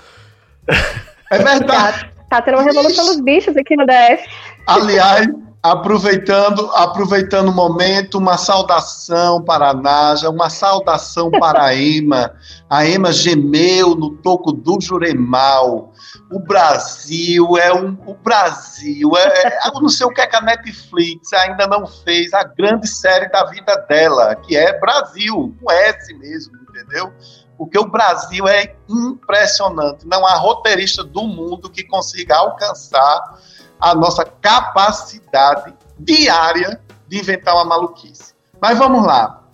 É verdade. Tá, tá tendo uma revolução dos bichos aqui no DF. Aliás, aproveitando, aproveitando o momento, uma saudação para a Naja, uma saudação para a Ema. A Ema gemeu no toco do Juremal. O Brasil é um. O Brasil é, é. Eu não sei o que é que a Netflix ainda não fez a grande série da vida dela, que é Brasil, com S mesmo, entendeu? porque o Brasil é impressionante. Não há roteirista do mundo que consiga alcançar a nossa capacidade diária de inventar uma maluquice. Mas vamos lá.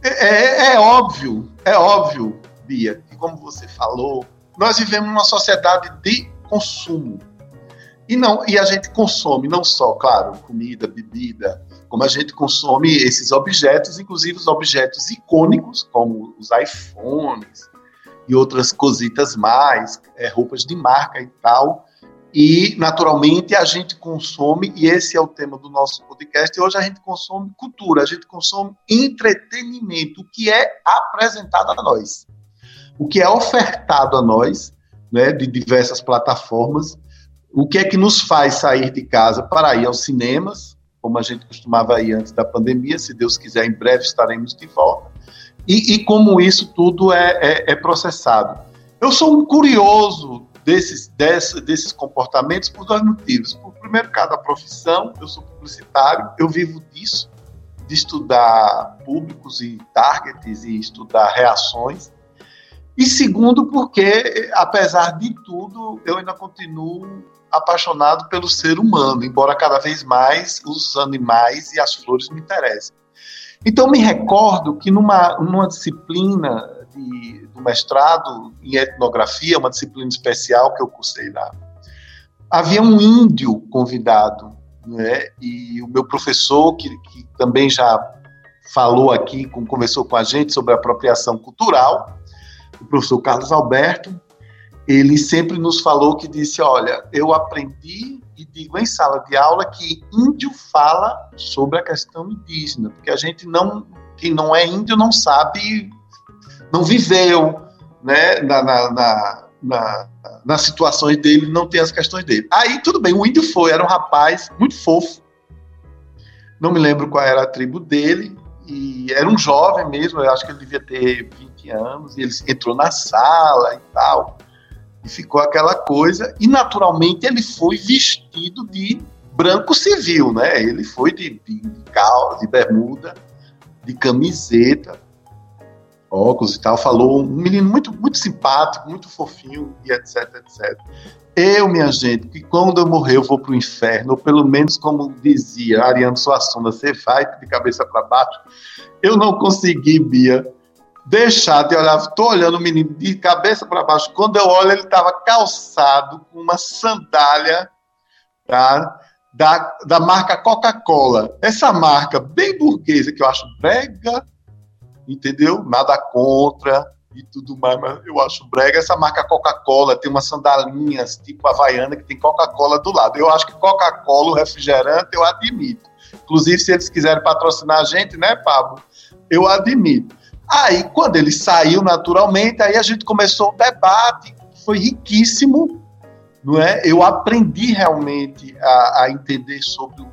É, é, é óbvio, é óbvio, Bia, que como você falou, nós vivemos numa sociedade de consumo. E, não, e a gente consome não só, claro, comida, bebida, como a gente consome esses objetos, inclusive os objetos icônicos, como os iPhones e outras cositas mais, é, roupas de marca e tal. E, naturalmente, a gente consome, e esse é o tema do nosso podcast, hoje a gente consome cultura, a gente consome entretenimento, o que é apresentado a nós, o que é ofertado a nós, né, de diversas plataformas, o que é que nos faz sair de casa para ir aos cinemas, como a gente costumava ir antes da pandemia. Se Deus quiser, em breve estaremos de volta. E, e como isso tudo é, é, é, processado. Eu sou um curioso desses, desses, comportamentos por dois motivos. Por primeiro, cada profissão, eu sou publicitário, eu vivo disso, de estudar públicos e targets e estudar reações. E segundo, porque, apesar de tudo, eu ainda continuo apaixonado pelo ser humano, embora cada vez mais os animais e as flores me interessem. Então, me recordo que numa, numa disciplina de, do mestrado em etnografia, uma disciplina especial que eu cursei lá, havia um índio convidado, né? e o meu professor, que, que também já falou aqui, conversou com a gente sobre apropriação cultural, o professor Carlos Alberto, ele sempre nos falou que disse, olha, eu aprendi e digo em sala de aula que índio fala sobre a questão indígena, porque a gente não, quem não é índio não sabe, não viveu, né, na, na, na, na nas situações dele, não tem as questões dele. Aí tudo bem, o índio foi, era um rapaz muito fofo, não me lembro qual era a tribo dele, e era um jovem mesmo, eu acho que ele devia ter 20 anos, e ele entrou na sala e tal. E ficou aquela coisa, e naturalmente ele foi vestido de branco civil, né? Ele foi de, de, calça, de bermuda, de camiseta. Óculos e tal, falou um menino muito, muito simpático, muito fofinho e etc, etc. Eu, minha gente, que quando eu morrer eu vou para o inferno, ou pelo menos como dizia Ariano Suassuna, você vai de cabeça para baixo. Eu não consegui, Bia, deixar de olhar. Estou olhando o menino de cabeça para baixo. Quando eu olho, ele estava calçado com uma sandália tá? da, da marca Coca-Cola. Essa marca bem burguesa, que eu acho brega, entendeu? Nada contra e tudo mais, mas eu acho brega. Essa marca Coca-Cola tem umas sandalinhas tipo Havaiana que tem Coca-Cola do lado. Eu acho que Coca-Cola, o refrigerante, eu admito. Inclusive, se eles quiserem patrocinar a gente, né, Pablo? Eu admito. Aí, quando ele saiu naturalmente, aí a gente começou o debate, foi riquíssimo, não é? Eu aprendi realmente a, a entender sobre o,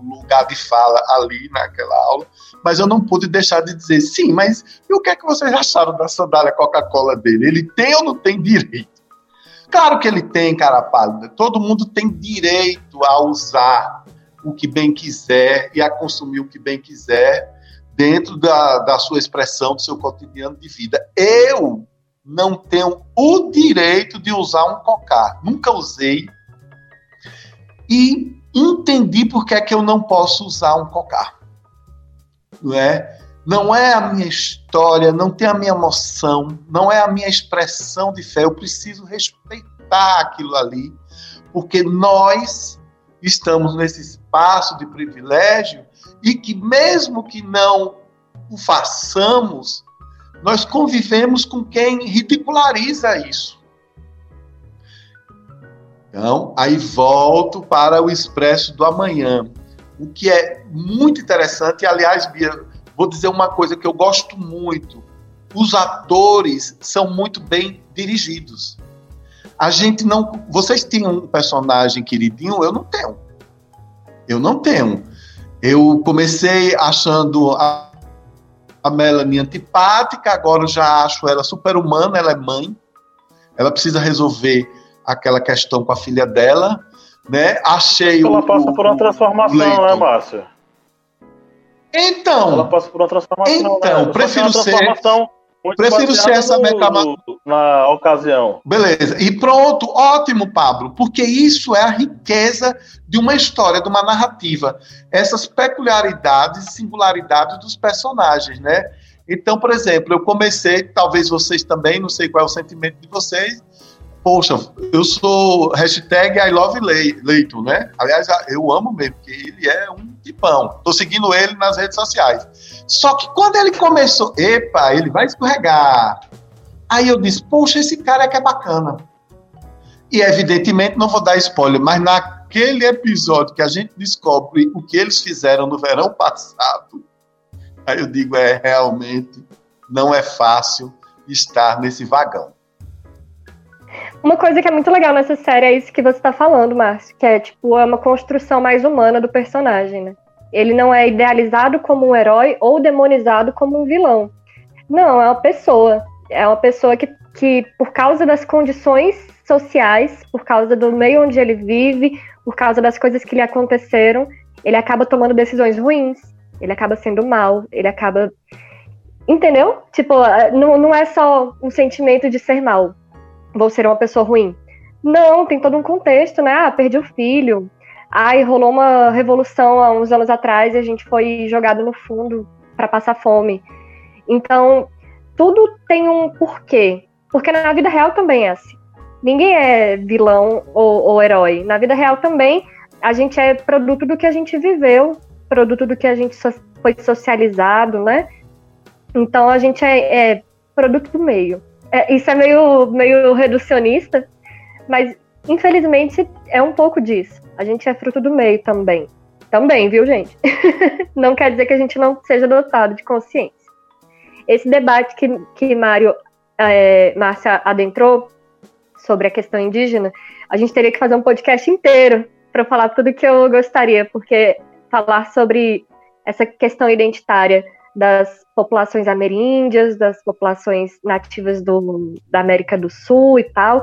o, lugar de fala ali naquela aula, mas eu não pude deixar de dizer, sim, mas e o que é que vocês acharam da sandália Coca-Cola dele? Ele tem ou não tem direito? Claro que ele tem, cara pálida. Todo mundo tem direito a usar o que bem quiser e a consumir o que bem quiser dentro da, da sua expressão, do seu cotidiano de vida. Eu não tenho o direito de usar um cocar. Nunca usei. E entendi por que é que eu não posso usar um cocar. Não é? Não é a minha história, não tem a minha emoção, não é a minha expressão de fé. Eu preciso respeitar aquilo ali, porque nós estamos nesse espaço de privilégio e que, mesmo que não o façamos, nós convivemos com quem ridiculariza isso. Então, aí volto para o Expresso do Amanhã. O que é muito interessante, aliás, Bia, vou dizer uma coisa que eu gosto muito: os atores são muito bem dirigidos. A gente não. Vocês têm um personagem queridinho? Eu não tenho. Eu não tenho. Eu comecei achando a, a Melanie antipática, agora já acho ela super humana, ela é mãe. Ela precisa resolver aquela questão com a filha dela, né? Achei ela o, passa por uma transformação, né, Márcio? Então, ela passa por uma transformação. Então, né? prefiro ser Prefiro ser essa no, na ocasião. Beleza. E pronto, ótimo, Pablo, porque isso é a riqueza de uma história, de uma narrativa. Essas peculiaridades e singularidades dos personagens, né? Então, por exemplo, eu comecei, talvez vocês também, não sei qual é o sentimento de vocês, poxa, eu sou hashtag I love Leito, né? Aliás, eu amo mesmo, porque ele é um tipão. Tô seguindo ele nas redes sociais. Só que quando ele começou, epa, ele vai escorregar. Aí eu disse, poxa, esse cara é que é bacana. E evidentemente não vou dar spoiler, mas naquele episódio que a gente descobre o que eles fizeram no verão passado, aí eu digo, é realmente não é fácil estar nesse vagão. Uma coisa que é muito legal nessa série é isso que você está falando, Márcio, que é tipo é uma construção mais humana do personagem, né? Ele não é idealizado como um herói ou demonizado como um vilão. Não, é uma pessoa. É uma pessoa que, que por causa das condições sociais, por causa do meio onde ele vive, por causa das coisas que lhe aconteceram, ele acaba tomando decisões ruins, ele acaba sendo mal, ele acaba. Entendeu? Tipo, não, não é só um sentimento de ser mal vou ser uma pessoa ruim. Não, tem todo um contexto, né? Ah, perdi o filho. Ai, rolou uma revolução há uns anos atrás e a gente foi jogado no fundo para passar fome. Então, tudo tem um porquê. Porque na vida real também é assim. Ninguém é vilão ou, ou herói. Na vida real também, a gente é produto do que a gente viveu, produto do que a gente so foi socializado, né? Então, a gente é, é produto do meio. É, isso é meio, meio reducionista, mas infelizmente é um pouco disso. A gente é fruto do meio também. Também, viu, gente? não quer dizer que a gente não seja dotado de consciência. Esse debate que, que Mário, é, Márcia adentrou sobre a questão indígena, a gente teria que fazer um podcast inteiro para falar tudo que eu gostaria, porque falar sobre essa questão identitária das populações ameríndias, das populações nativas do, da América do Sul e tal,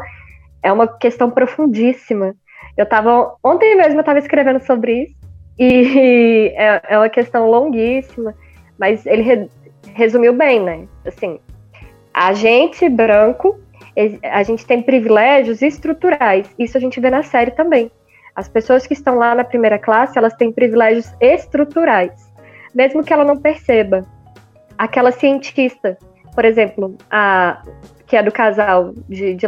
é uma questão profundíssima. Eu estava ontem mesmo eu estava escrevendo sobre isso e é, é, uma questão longuíssima, mas ele resumiu bem, né? Assim, a gente branco, a gente tem privilégios estruturais. Isso a gente vê na série também. As pessoas que estão lá na primeira classe, elas têm privilégios estruturais, mesmo que ela não perceba. Aquela cientista, por exemplo, a que é do casal de, de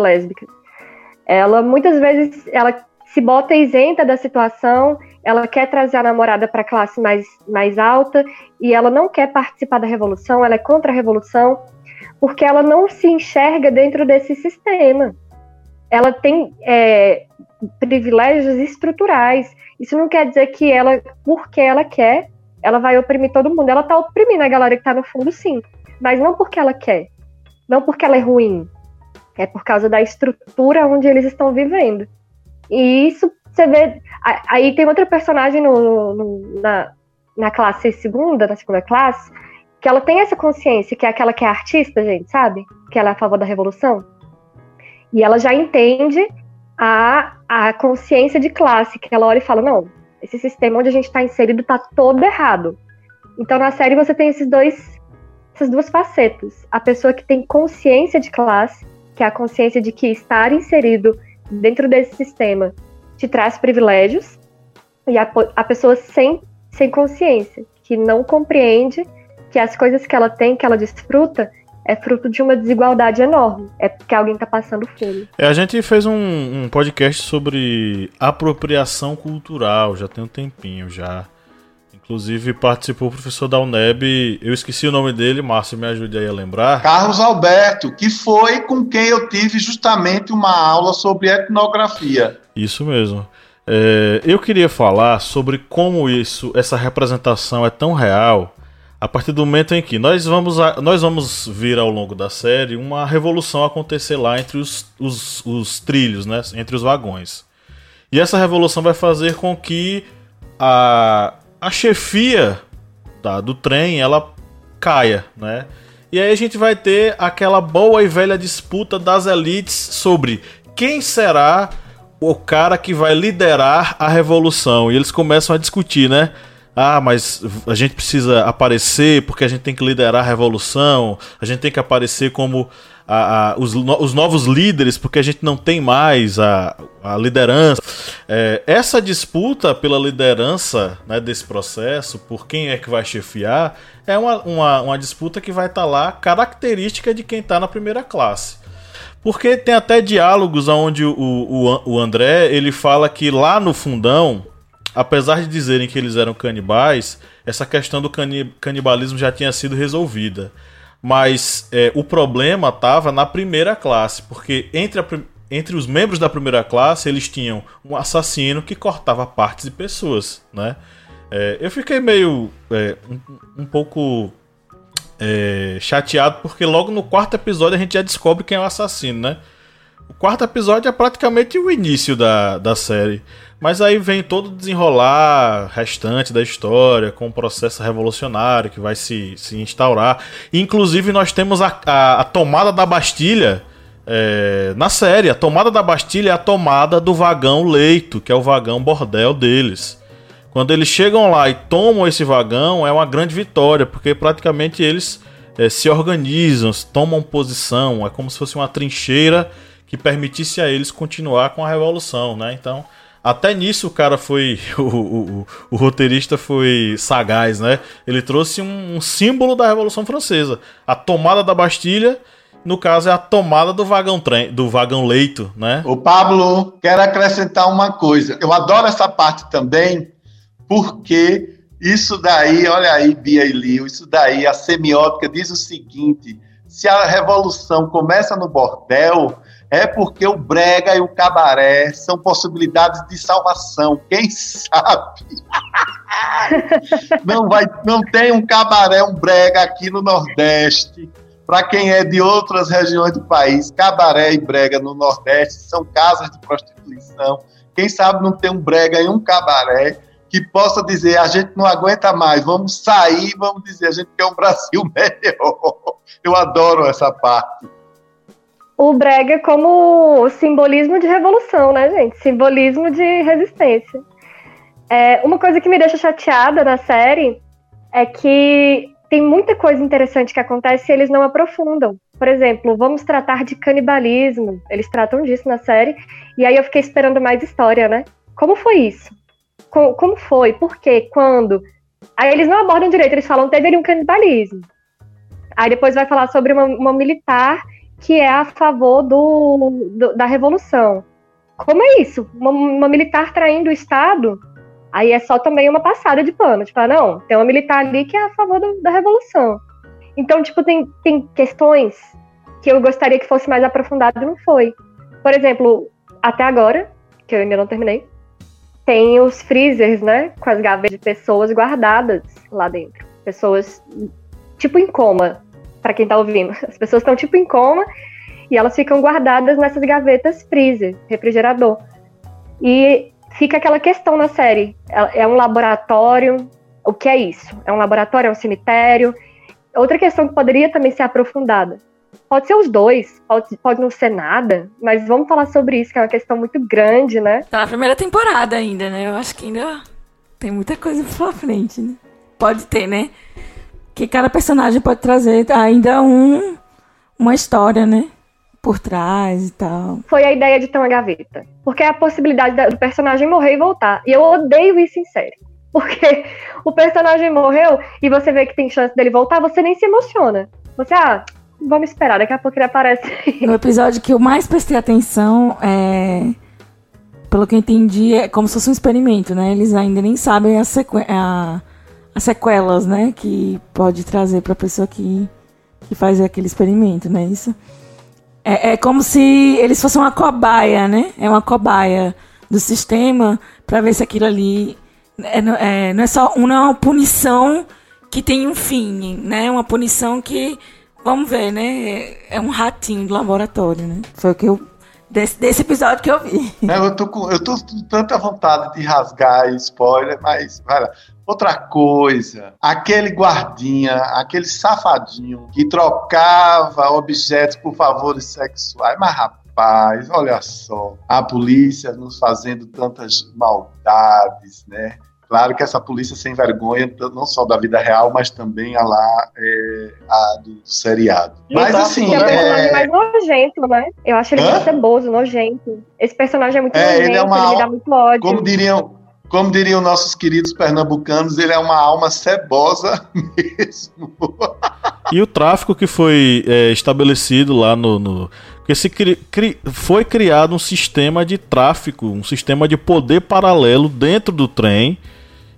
ela muitas vezes ela se bota isenta da situação, ela quer trazer a namorada para a classe mais, mais alta e ela não quer participar da revolução, ela é contra a revolução, porque ela não se enxerga dentro desse sistema. Ela tem é, privilégios estruturais. Isso não quer dizer que ela, porque ela quer, ela vai oprimir todo mundo. Ela está oprimindo a galera que está no fundo, sim. Mas não porque ela quer. Não porque ela é ruim. É por causa da estrutura onde eles estão vivendo. E isso você vê. Aí tem outra personagem no, no, na, na classe segunda, na segunda classe, que ela tem essa consciência, que é aquela que é artista, gente, sabe? Que ela é a favor da revolução. E ela já entende a, a consciência de classe, que ela olha e fala: não, esse sistema onde a gente está inserido está todo errado. Então na série você tem esses dois, essas duas facetas. A pessoa que tem consciência de classe, que é a consciência de que estar inserido dentro desse sistema te traz privilégios, e a, a pessoa sem, sem consciência, que não compreende que as coisas que ela tem, que ela desfruta, é fruto de uma desigualdade enorme. É porque alguém está passando fome. É, a gente fez um, um, podcast sobre apropriação cultural, já tem um tempinho já. Inclusive participou o professor da UNEB, eu esqueci o nome dele, Márcio, me ajude aí a lembrar. Carlos Alberto, que foi com quem eu tive justamente uma aula sobre etnografia. Isso mesmo. É, eu queria falar sobre como isso, essa representação é tão real a partir do momento em que nós vamos, a, nós vamos ver ao longo da série uma revolução acontecer lá entre os, os, os trilhos, né? entre os vagões. E essa revolução vai fazer com que a, a chefia tá, do trem ela caia, né? E aí a gente vai ter aquela boa e velha disputa das elites sobre quem será o cara que vai liderar a revolução. E eles começam a discutir, né? Ah, mas a gente precisa aparecer porque a gente tem que liderar a revolução, a gente tem que aparecer como a, a, os, no, os, novos líderes porque a gente não tem mais a, a liderança. É, essa disputa pela liderança né, desse processo, por quem é que vai chefiar, é uma, uma, uma disputa que vai estar tá lá característica de quem está na primeira classe. Porque tem até diálogos onde o, o, o André ele fala que lá no fundão apesar de dizerem que eles eram canibais, essa questão do canibalismo já tinha sido resolvida. Mas é, o problema estava na primeira classe, porque entre, entre os membros da primeira classe eles tinham um assassino que cortava partes de pessoas, né? É, eu fiquei meio é, um, um, pouco é, chateado porque logo no quarto episódio a gente já descobre quem é o assassino, né? O quarto episódio é praticamente o início da, da série. Mas aí vem todo o desenrolar restante da história, com o processo revolucionário que vai se, se instaurar. Inclusive, nós temos a, a, a tomada da Bastilha é, na série. A tomada da Bastilha é a tomada do vagão leito, que é o vagão bordel deles. Quando eles chegam lá e tomam esse vagão, é uma grande vitória, porque praticamente eles é, se organizam, tomam posição. É como se fosse uma trincheira que permitisse a eles continuar com a revolução, né? Então, até nisso o cara foi. O, o, o, roteirista foi sagaz, né? Ele trouxe um, um, símbolo da Revolução Francesa. A tomada da Bastilha, no caso, é a tomada do vagão trem, do vagão leito, né? O Pablo, quero acrescentar uma coisa. Eu adoro essa parte também, porque isso daí, olha aí, Bia e Lio, isso daí, a semiótica diz o seguinte: se a revolução começa no bordel é porque o brega e o cabaré são possibilidades de salvação. Quem sabe? não vai, não tem um cabaré, um brega aqui no Nordeste. Para quem é de outras regiões do país, cabaré e brega no Nordeste são casas de prostituição. Quem sabe não tem um brega e um cabaré que possa dizer a gente não aguenta mais, vamos sair, vamos dizer a gente quer um Brasil melhor. Eu adoro essa parte o brega como simbolismo de revolução, né, gente? Simbolismo de resistência. É, uma coisa que me deixa chateada na série é que tem muita coisa interessante que acontece e eles não aprofundam. Por exemplo, vamos tratar de canibalismo. Eles tratam disso na série. E aí eu fiquei esperando mais história, né? Como foi isso? Como, como foi? Por quê? Quando? Aí eles não abordam direito, eles falam teve um canibalismo. Aí depois vai falar sobre uma, uma militar que é a favor do, do, da revolução. Como é isso? Uma, uma, militar traindo o Estado? Aí é só também uma passada de pano. Tipo, ah, não, tem uma militar ali que é a favor do, da revolução. Então, tipo, tem, tem questões que eu gostaria que fosse mais aprofundado e não foi. Por exemplo, até agora, que eu ainda não terminei, tem os freezers, né? Com as gavetas de pessoas guardadas lá dentro. Pessoas, tipo, em coma, para quem tá ouvindo. As pessoas estão, tipo, em coma e elas ficam guardadas nessas gavetas freezer, refrigerador. E fica aquela questão na série: é, é um laboratório? O que é isso? É um laboratório? É um cemitério? Outra questão que poderia também ser aprofundada. Pode ser os dois, pode, pode não ser nada, mas vamos falar sobre isso, que é uma questão muito grande, né? Tá na primeira temporada ainda, né? Eu acho que ainda tem muita coisa pela frente, né? Pode ter, né? Que cada personagem pode trazer ainda um, uma história, né? por trás e tal. Foi a ideia de ter uma gaveta. Porque é a possibilidade do personagem morrer e voltar. E eu odeio isso em série. Porque o personagem morreu e você vê que tem chance dele voltar, você nem se emociona. Você, ah, vamos esperar, daqui a pouco ele aparece. No episódio que eu mais prestei atenção é. Pelo que eu entendi, é como se fosse um experimento, né? Eles ainda nem sabem as, sequ... a... as sequelas, né? Que pode trazer pra pessoa que, que faz aquele experimento, né? Isso. É, é como se eles fossem uma cobaia, né? É uma cobaia do sistema para ver se aquilo ali é, é, não é só uma, é punição que tem um fim, né? Uma punição que, vamos ver, né? É um ratinho do laboratório, né? Foi o que eu Desse, desse, episódio que eu vi. É, eu, tô com, eu tô com tanta vontade de rasgar spoiler, mas vai lá. Outra coisa, aquele guardinha, aquele safadinho que trocava objetos por favores sexuais. Mas, rapaz, olha só, a polícia nos fazendo tantas maldades, né? Claro que essa polícia sem vergonha, não só da vida real, mas também a lá é, a do seriado. Mas assim. É o personagem é... mais nojento, né? Eu acho ele Hã? muito ceboso, nojento. Esse personagem é muito é, nojento, ele, é uma... ele me dá muito ódio. Como diriam, como diriam nossos queridos pernambucanos, ele é uma alma cebosa mesmo. e o tráfico que foi é, estabelecido lá no. no porque se cri, cri, foi criado um sistema de tráfico, um sistema de poder paralelo dentro do trem.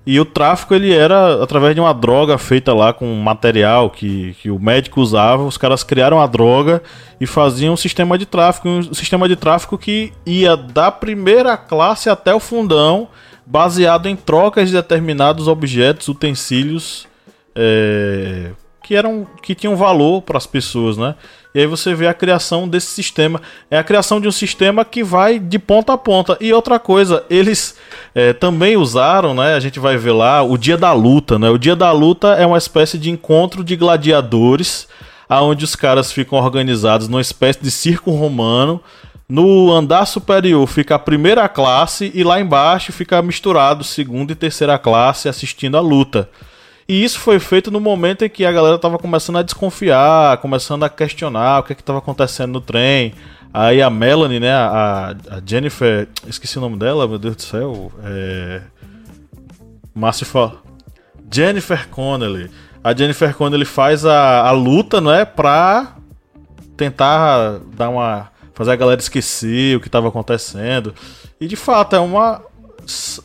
E o tráfico ele era através de uma droga feita lá com material que, que o médico usava. Os caras criaram a droga e faziam um sistema de tráfico. Um sistema de tráfico que ia da primeira classe até o fundão baseado em trocas de determinados objetos, utensílios é, que eram que tinham valor para as pessoas, né? E aí você vê a criação desse sistema. É a criação de um sistema que vai de ponta a ponta. E outra coisa, eles é, também usaram, né? A gente vai ver lá o Dia da Luta, né? O Dia da Luta é uma espécie de encontro de gladiadores, aonde os caras ficam organizados numa espécie de circo romano no andar superior fica a primeira classe e lá embaixo fica misturado segunda e terceira classe assistindo a luta. E isso foi feito no momento em que a galera estava começando a desconfiar, começando a questionar o que é estava acontecendo no trem. Aí a Melanie, né, a, a, Jennifer, esqueci o nome dela, meu Deus do céu, é... Márcio fala... Jennifer Connelly. A Jennifer Connelly faz a, a luta, não é, pra tentar dar uma fazer a galera esquecer o que estava acontecendo. E de fato é uma.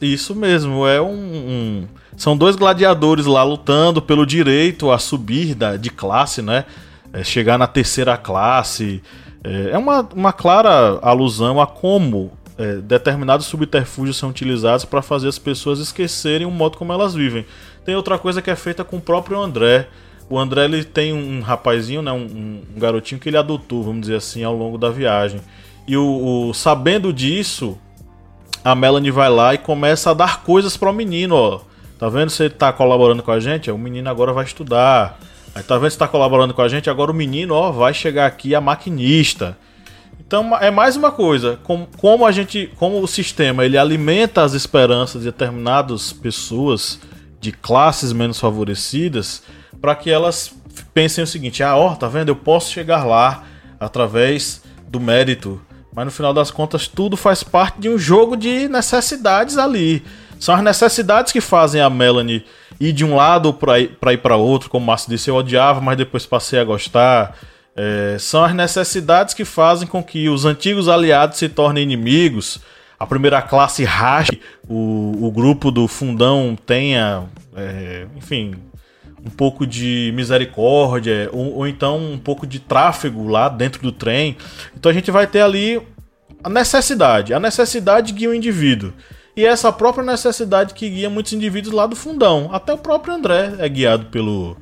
Isso mesmo, é um, um. São dois gladiadores lá lutando pelo direito a subir da, de classe, né? É, chegar na terceira classe. É, é uma, uma clara alusão a como é, determinados subterfúgios são utilizados para fazer as pessoas esquecerem o modo como elas vivem. Tem outra coisa que é feita com o próprio André. O André ele tem um rapazinho, né, um, um, garotinho que ele adotou, vamos dizer assim, ao longo da viagem. E o, o, sabendo disso, a Melanie vai lá e começa a dar coisas para o menino, ó. Tá vendo ele tá colaborando com a gente? O menino agora vai estudar. Aí tá vendo se tá colaborando com a gente? Agora o menino, ó, vai chegar aqui a maquinista. Então é mais uma coisa, como, como a gente, como o sistema ele alimenta as esperanças de determinadas pessoas de classes menos favorecidas, para que elas pensem o seguinte: ah, ó, tá vendo? Eu posso chegar lá através do mérito. Mas no final das contas, tudo faz parte de um jogo de necessidades ali. São as necessidades que fazem a Melanie ir de um lado para ir para outro. Como o Márcio disse, eu odiava, mas depois passei a gostar. É, são as necessidades que fazem com que os antigos aliados se tornem inimigos. A primeira classe rache, o, o grupo do fundão tenha, é, enfim, um pouco de misericórdia, ou, ou, então um pouco de tráfego lá dentro do trem. Então a gente vai ter ali a necessidade. A necessidade guia o indivíduo. E é essa própria necessidade que guia muitos indivíduos lá do fundão. Até o próprio André é guiado pelo,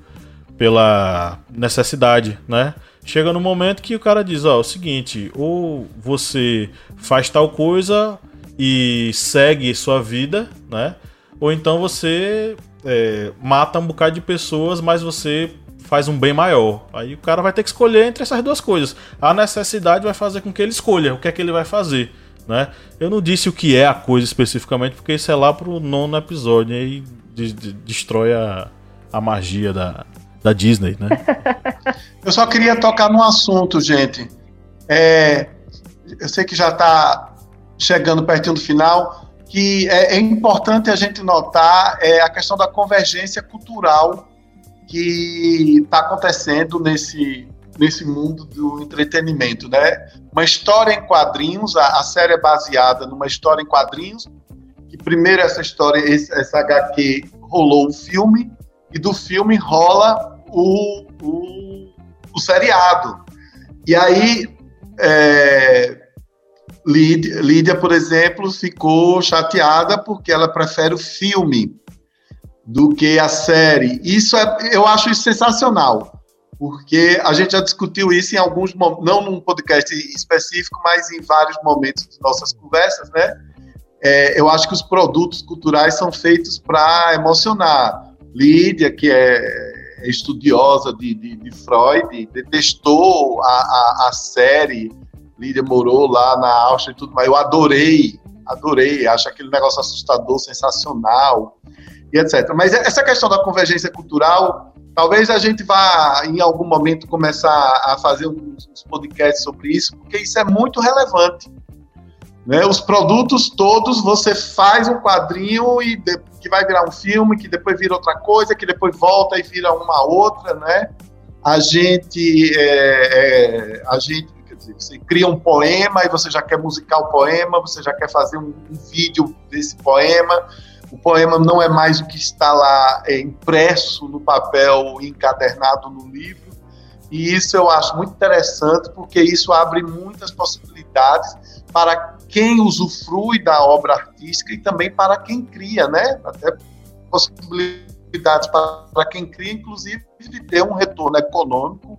pela necessidade, né? Chega no momento que o cara diz, ó, é o seguinte, ou você faz tal coisa e segue sua vida, né? Ou então você é, mata um bocado de pessoas, mas você faz um bem maior. Aí o cara vai ter que escolher entre essas duas coisas. A necessidade vai fazer com que ele escolha o que é que ele vai fazer. Né? Eu não disse o que é a coisa especificamente, porque isso é lá pro nono episódio e aí de, de, destrói a, a magia da, da Disney, né? eu só queria tocar num assunto, gente. É, eu sei que já está chegando pertinho do final, que é, é, importante a gente notar é, a questão da convergência cultural que está acontecendo nesse, nesse mundo do entretenimento, né? Uma história em quadrinhos, a, a série é baseada numa história em quadrinhos, que primeiro essa história, esse, essa HQ rolou o filme, e do filme rola o, o, o seriado. E aí, é, Lídia, Lídia, por exemplo, ficou chateada porque ela prefere o filme do que a série. Isso é, eu acho isso sensacional, porque a gente já discutiu isso em alguns momentos, não num podcast específico, mas em vários momentos de nossas conversas, né? É, eu acho que os produtos culturais são feitos para emocionar. Lídia, que é estudiosa de, de, de Freud, detestou a, a, a série Lídia morou lá na Áustria e tudo mas Eu adorei, adorei. Acho aquele negócio assustador, sensacional e etc. Mas essa questão da convergência cultural, talvez a gente vá, em algum momento, começar a fazer uns podcasts sobre isso, porque isso é muito relevante. Né? Os produtos todos, você faz um quadrinho e de, que vai virar um filme, que depois vira outra coisa, que depois volta e vira uma outra, né? A gente, é, é, a gente dizer, você cria um poema e você já quer musicar o poema, você já quer fazer um, um vídeo desse poema. O poema não é mais o que está lá é, impresso no papel, encadernado no livro. E isso eu acho muito interessante, porque isso abre muitas possibilidades para quem usufrui da obra artística e também para quem cria, né? Até possibilidades para quem cria, inclusive, de ter um retorno econômico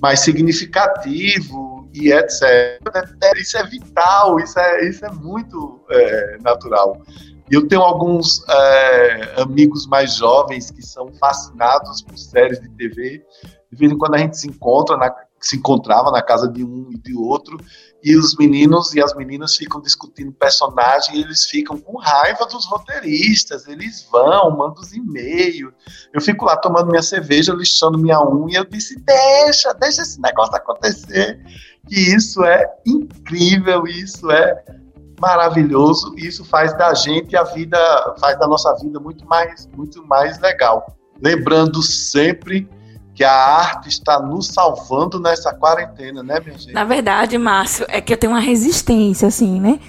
mais significativo e etc. Isso é vital, isso é, isso é muito é, natural. Eu tenho alguns é, amigos mais jovens que são fascinados por séries de TV. De vez em quando a gente se encontra na, se encontrava na casa de um e de outro, e os meninos e as meninas ficam discutindo personagem e eles ficam com raiva dos roteiristas, eles vão, mandam os e-mails. Eu fico lá tomando minha cerveja, lixando minha unha, eu disse: deixa, deixa esse negócio acontecer. Que isso é incrível, isso é maravilhoso, isso faz da gente a vida, faz da nossa vida muito mais, muito mais legal. Lembrando sempre que a arte está nos salvando nessa quarentena, né, minha gente? Na verdade, Márcio, é que eu tenho uma resistência, assim, né?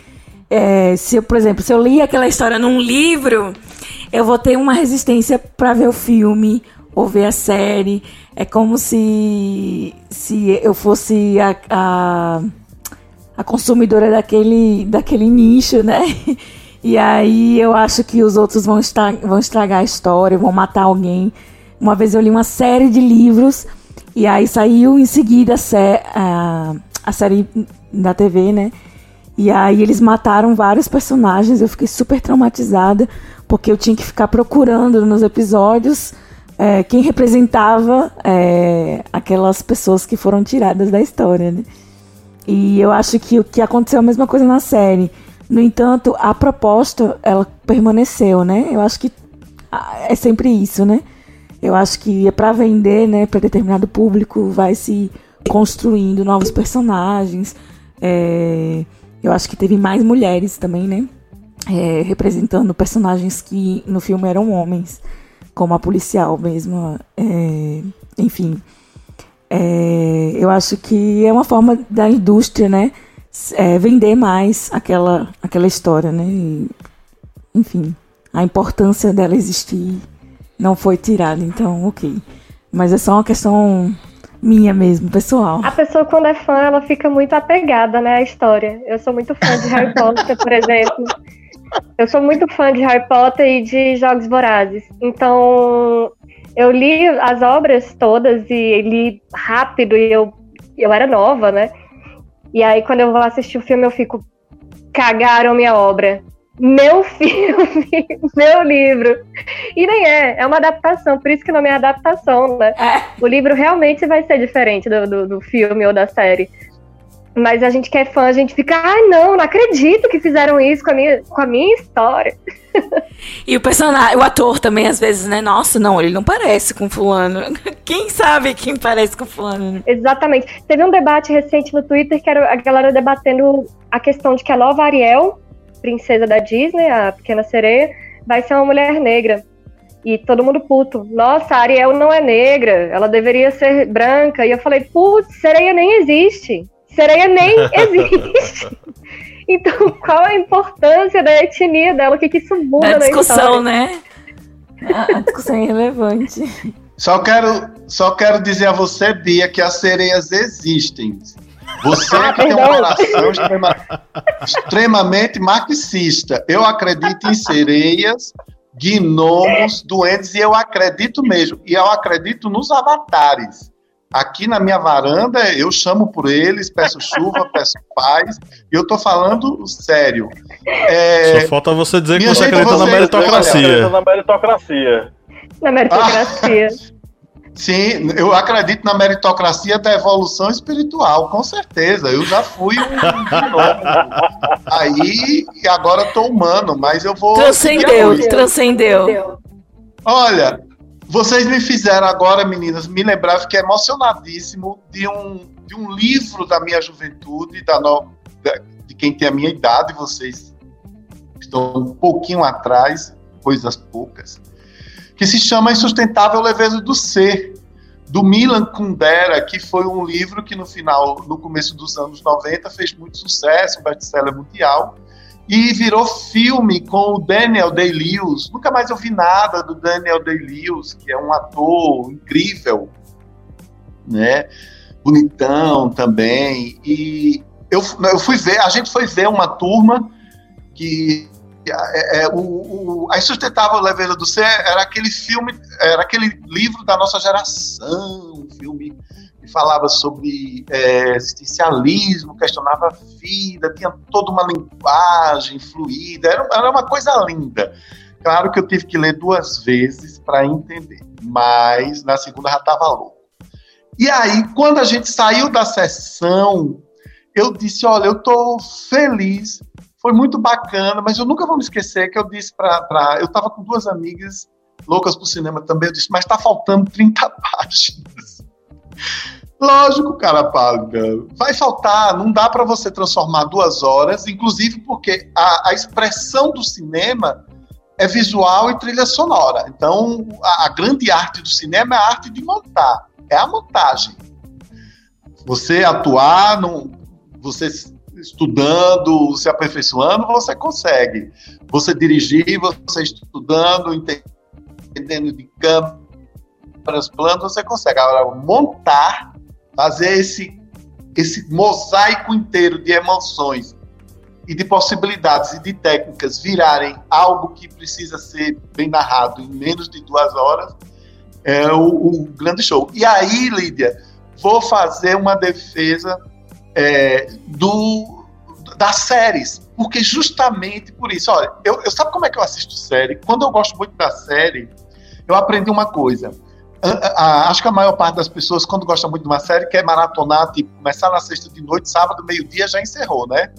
É, se eu, por exemplo, se eu li aquela história num livro, eu vou ter uma resistência para ver o filme ou ver a série. É como se, se eu fosse a, a, a consumidora daquele, daquele nicho, né? E aí eu acho que os outros vão, estar, vão estragar a história, vão matar alguém. Uma vez eu li uma série de livros e aí saiu em seguida a, sé a, a série da TV, né? E aí eles mataram vários personagens, eu fiquei super traumatizada, porque eu tinha que ficar procurando nos episódios é, quem representava é, aquelas pessoas que foram tiradas da história, né? E eu acho que o que aconteceu a mesma coisa na série. No entanto, a proposta, ela permaneceu, né? Eu acho que ah, é sempre isso, né? Eu acho que é para vender, né, para determinado público, vai se construindo novos personagens. É, eu acho que teve mais mulheres também, né? É, representando personagens que no filme eram homens, como a policial mesmo. É, enfim, é, eu acho que é uma forma da indústria, né? É, vender mais aquela, aquela história, né? E, enfim, a importância dela existir não foi tirada, então, ok. Mas é só uma questão minha mesmo, pessoal. A pessoa, quando é fã, ela fica muito apegada, né, à história. Eu sou muito fã de Harry Potter, por exemplo. Eu sou muito fã de Harry Potter e de Jogos Vorazes. Então, eu li as obras todas e li rápido e eu, eu era nova, né? E aí, quando eu vou assistir o filme, eu fico. Cagaram minha obra meu filme, meu livro. E nem é, é uma adaptação, por isso que não é adaptação, né? É. O livro realmente vai ser diferente do, do, do, filme ou da série. Mas a gente que é fã, a gente fica, ai não, não acredito que fizeram isso com a minha, com a minha história. E o personagem, o ator também, às vezes, né? Nossa, não, ele não parece com fulano. Quem sabe quem parece com fulano? Né? Exatamente. Teve um debate recente no Twitter que era a galera debatendo a questão de que a nova Ariel princesa da Disney, a Pequena Sereia, vai ser uma mulher negra. E todo mundo puto. Nossa, a Ariel não é negra, ela deveria ser branca. E eu falei, putz, sereia nem existe. Sereia nem existe. então, qual a importância da etnia dela? O que, que isso muda da discussão, né? A discussão é irrelevante. Só quero, só quero dizer a você, Bia, que as sereias existem. Você ah, que tem um coração extrema, extremamente marxista. Eu acredito em sereias, gnomos, duendes, e eu acredito mesmo. E eu acredito nos avatares. Aqui na minha varanda, eu chamo por eles, peço chuva, peço paz, e eu tô falando sério. É, Só falta você dizer que você acredita na meritocracia. Na meritocracia. Na meritocracia. Ah, Sim, eu acredito na meritocracia da evolução espiritual, com certeza. Eu já fui um Aí, agora estou humano, mas eu vou. Transcendeu, transcendeu. Olha, vocês me fizeram agora, meninas, me lembrar, fiquei emocionadíssimo de um, de um livro da minha juventude, da no, de quem tem a minha idade, vocês estão um pouquinho atrás, coisas poucas que se chama Insustentável Leveza do Ser, do Milan Kundera, que foi um livro que no final, no começo dos anos 90, fez muito sucesso, best-seller mundial, e virou filme com o Daniel Day-Lewis. Nunca mais ouvi nada do Daniel Day-Lewis, que é um ator incrível, né? Bonitão também. E eu, eu fui ver, a gente foi ver uma turma que é, é, o, o, a Insustentável Leveza do Ser era aquele filme, era aquele livro da nossa geração, falava sobre é, existencialismo, questionava a vida, tinha toda uma linguagem fluida, era, era uma coisa linda. Claro que eu tive que ler duas vezes para entender, mas na segunda já estava louco. E aí, quando a gente saiu da sessão, eu disse: Olha, eu estou feliz foi muito bacana, mas eu nunca vou me esquecer que eu disse para. Eu estava com duas amigas loucas pro cinema também, eu disse, mas está faltando 30 páginas. Lógico, cara pálida. Vai faltar, não dá para você transformar duas horas, inclusive porque a, a, expressão do cinema é visual e trilha sonora. Então, a, a grande arte do cinema é a arte de montar, é a montagem. Você atuar, não, você estudando, se aperfeiçoando, você consegue. Você dirigir, você estudando, entendendo de câmeras, planos, você consegue. Agora, montar, fazer esse, esse mosaico inteiro de emoções e de possibilidades e de técnicas virarem algo que precisa ser bem narrado em menos de duas horas, é o, o grande show. E aí, Lídia, vou fazer uma defesa é, do, das séries. Porque justamente por isso, olha, eu, eu sabe como é que eu assisto série? Quando eu gosto muito da série, eu aprendi uma coisa. A, a, acho que a maior parte das pessoas, quando gosta muito de uma série, quer maratonar, tipo, começar na sexta de noite, sábado, meio-dia, já encerrou, né?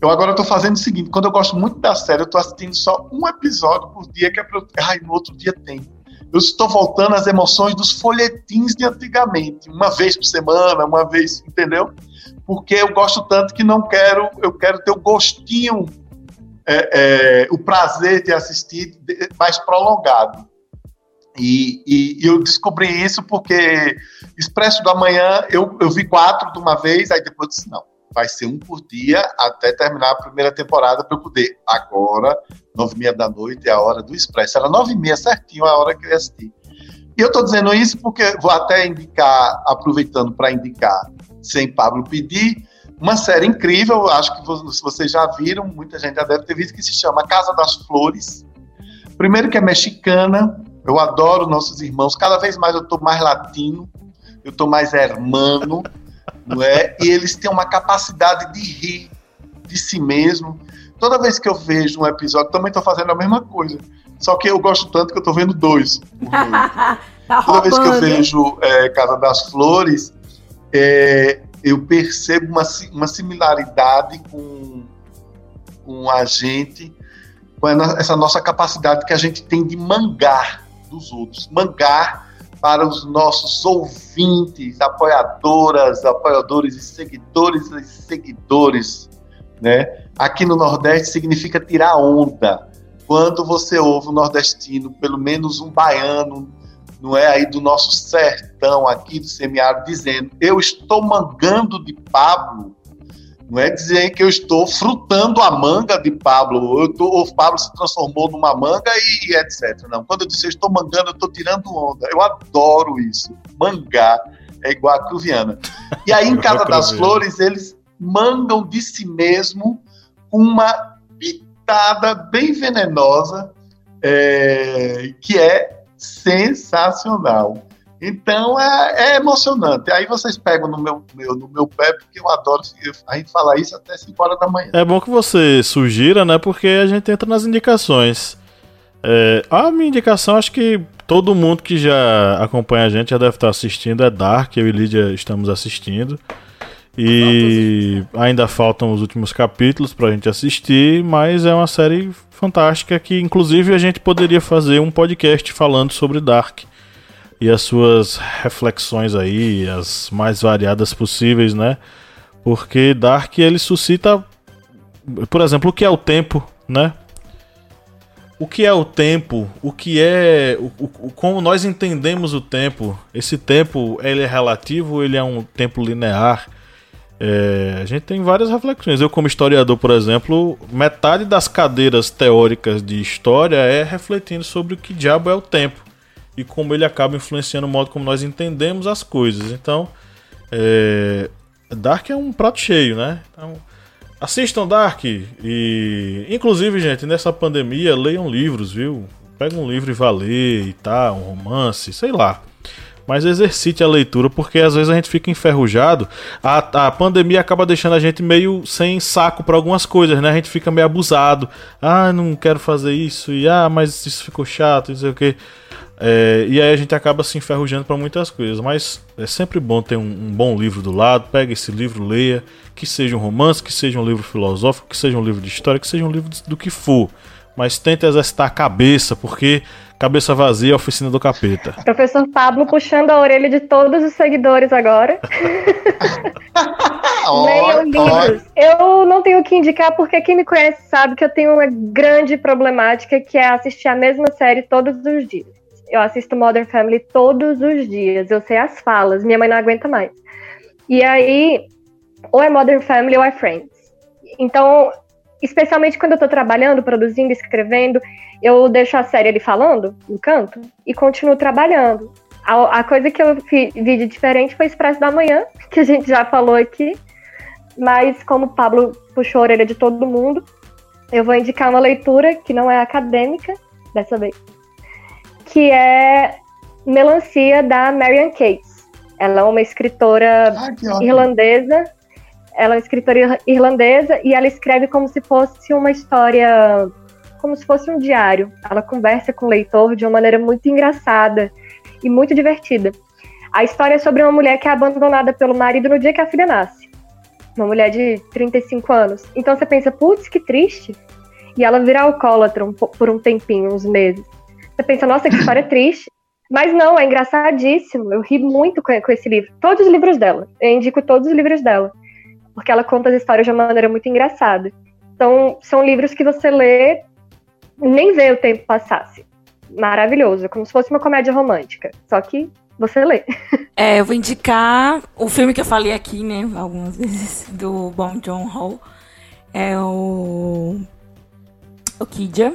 Eu agora estou fazendo o seguinte: quando eu gosto muito da série, eu estou assistindo só um episódio por dia, que é pra eu. Ai, no outro dia tem. eu estou voltando às emoções dos folhetins de antigamente, uma vez por semana, uma vez, entendeu? Porque eu gosto tanto que não quero, eu quero ter o gostinho, é, é, o prazer de assistir mais prolongado. E, e, eu descobri isso porque Expresso do Amanhã eu, eu vi quatro de uma vez, aí depois disse: não, vai ser um por dia até terminar a primeira temporada para eu poder. Agora, nove e meia da noite é a hora do Expresso. Era nove e meia certinho a hora que eu ia assistir. E eu estou dizendo isso porque vou até indicar, aproveitando para indicar, sem Pablo pedir, uma série incrível, acho que vocês já viram, muita gente já deve ter visto, que se chama Casa das Flores. Primeiro que é mexicana, eu adoro nossos irmãos, cada vez mais eu estou mais latino, eu estou mais hermano, não é? E eles têm uma capacidade de rir de si mesmo. Toda vez que eu vejo um episódio, também estou fazendo a mesma coisa. Só que eu gosto tanto que eu estou vendo dois. tá Toda vez que eu vejo é, Casa das Flores, é, eu percebo uma, uma similaridade com, com a gente, com essa nossa capacidade que a gente tem de mangar dos outros. Mangar para os nossos ouvintes, apoiadoras, apoiadores e seguidores e seguidores, né? Aqui no Nordeste significa tirar onda. Quando você ouve um nordestino, pelo menos um baiano, não é aí do nosso sertão aqui do semiárido dizendo: "Eu estou mangando de Pablo", não é dizer que eu estou frutando a manga de Pablo, eu tô, o Pablo se transformou numa manga e, e etc. Não, quando eu disse eu estou mangando, eu estou tirando onda. Eu adoro isso. Mangar é igual a Cruviana. E aí, em Casa das Flores, eles mangam de si mesmo uma pitada bem venenosa, é, que é sensacional. Então é, é, emocionante. Aí vocês pegam no meu, meu, no meu pé, porque eu adoro a gente falar isso até 5 horas da manhã. É bom que você sugira, né? Porque a gente entra nas indicações. É, a minha indicação, acho que todo mundo que já acompanha a gente já deve estar assistindo, é Dark, eu e Lídia estamos assistindo. E ainda faltam os últimos capítulos pra gente assistir, mas é uma série fantástica que, inclusive, a gente poderia fazer um podcast falando sobre Dark e as suas reflexões aí, as mais variadas possíveis, né? Porque Dark ele suscita, por exemplo, o que é o tempo, né? O que é o tempo? O que é. O, o, como nós entendemos o tempo? Esse tempo ele é relativo ele é um tempo linear? É, a gente tem várias reflexões. Eu, como historiador, por exemplo, metade das cadeiras teóricas de história é refletindo sobre o que diabo é o tempo e como ele acaba influenciando o modo como nós entendemos as coisas. Então, é... Dark é um prato cheio, né? Então, assistam Dark e, inclusive, gente, nessa pandemia, leiam livros, viu? Pega um livro e vá ler e tal, um romance, sei lá. Mas exercite a leitura, porque às vezes a gente fica enferrujado. A, a pandemia acaba deixando a gente meio sem saco para algumas coisas, né? A gente fica meio abusado. Ah, não quero fazer isso. E ah, mas isso ficou chato, não sei o que. É, e aí a gente acaba se enferrujando para muitas coisas, mas é sempre bom ter um, um, bom livro do lado. Pega esse livro, leia, que seja um romance, que seja um livro filosófico, que seja um livro de história, que seja um livro do que for. Mas tente exercitar a cabeça, porque cabeça vazia é a oficina do capeta. Professor Pablo puxando a orelha de todos os seguidores agora. Leiam livros. Eu não tenho o que indicar, porque quem me conhece sabe que eu tenho uma grande problemática que é assistir a mesma série todos os dias. Eu assisto Modern Family todos os dias. Eu sei as falas. Minha mãe não aguenta mais. E aí, ou é Modern Family ou é Friends. Então, especialmente quando eu tô trabalhando, produzindo, escrevendo, eu deixo a série ali falando no canto e continuo trabalhando. A, a coisa que eu vi de diferente foi Expresso da Manhã, que a gente já falou aqui. Mas como o Pablo puxou a orelha de todo mundo, eu vou indicar uma leitura que não é acadêmica dessa vez, que é Melancia, da Marian Cates. Ela é uma escritora ah, irlandesa. Ela é uma escritora irlandesa e ela escreve como se fosse uma história, como se fosse um diário. Ela conversa com o leitor de uma maneira muito engraçada e muito divertida. A história é sobre uma mulher que é abandonada pelo marido no dia que a filha nasce. Uma mulher de 35 anos. Então você pensa, putz, que triste. E ela vira alcoólatra um, por um tempinho, uns meses. Você pensa, nossa, que história triste. Mas não, é engraçadíssimo. Eu ri muito com, com esse livro. Todos os livros dela. Eu indico todos os livros dela. Porque ela conta as histórias de uma maneira muito engraçada. Então, são livros que você lê nem vê o tempo passasse. Maravilhoso, como se fosse uma comédia romântica. Só que você lê. É, eu vou indicar o filme que eu falei aqui, né, algumas vezes, do Bong Joon-ho. É o... O Kidja,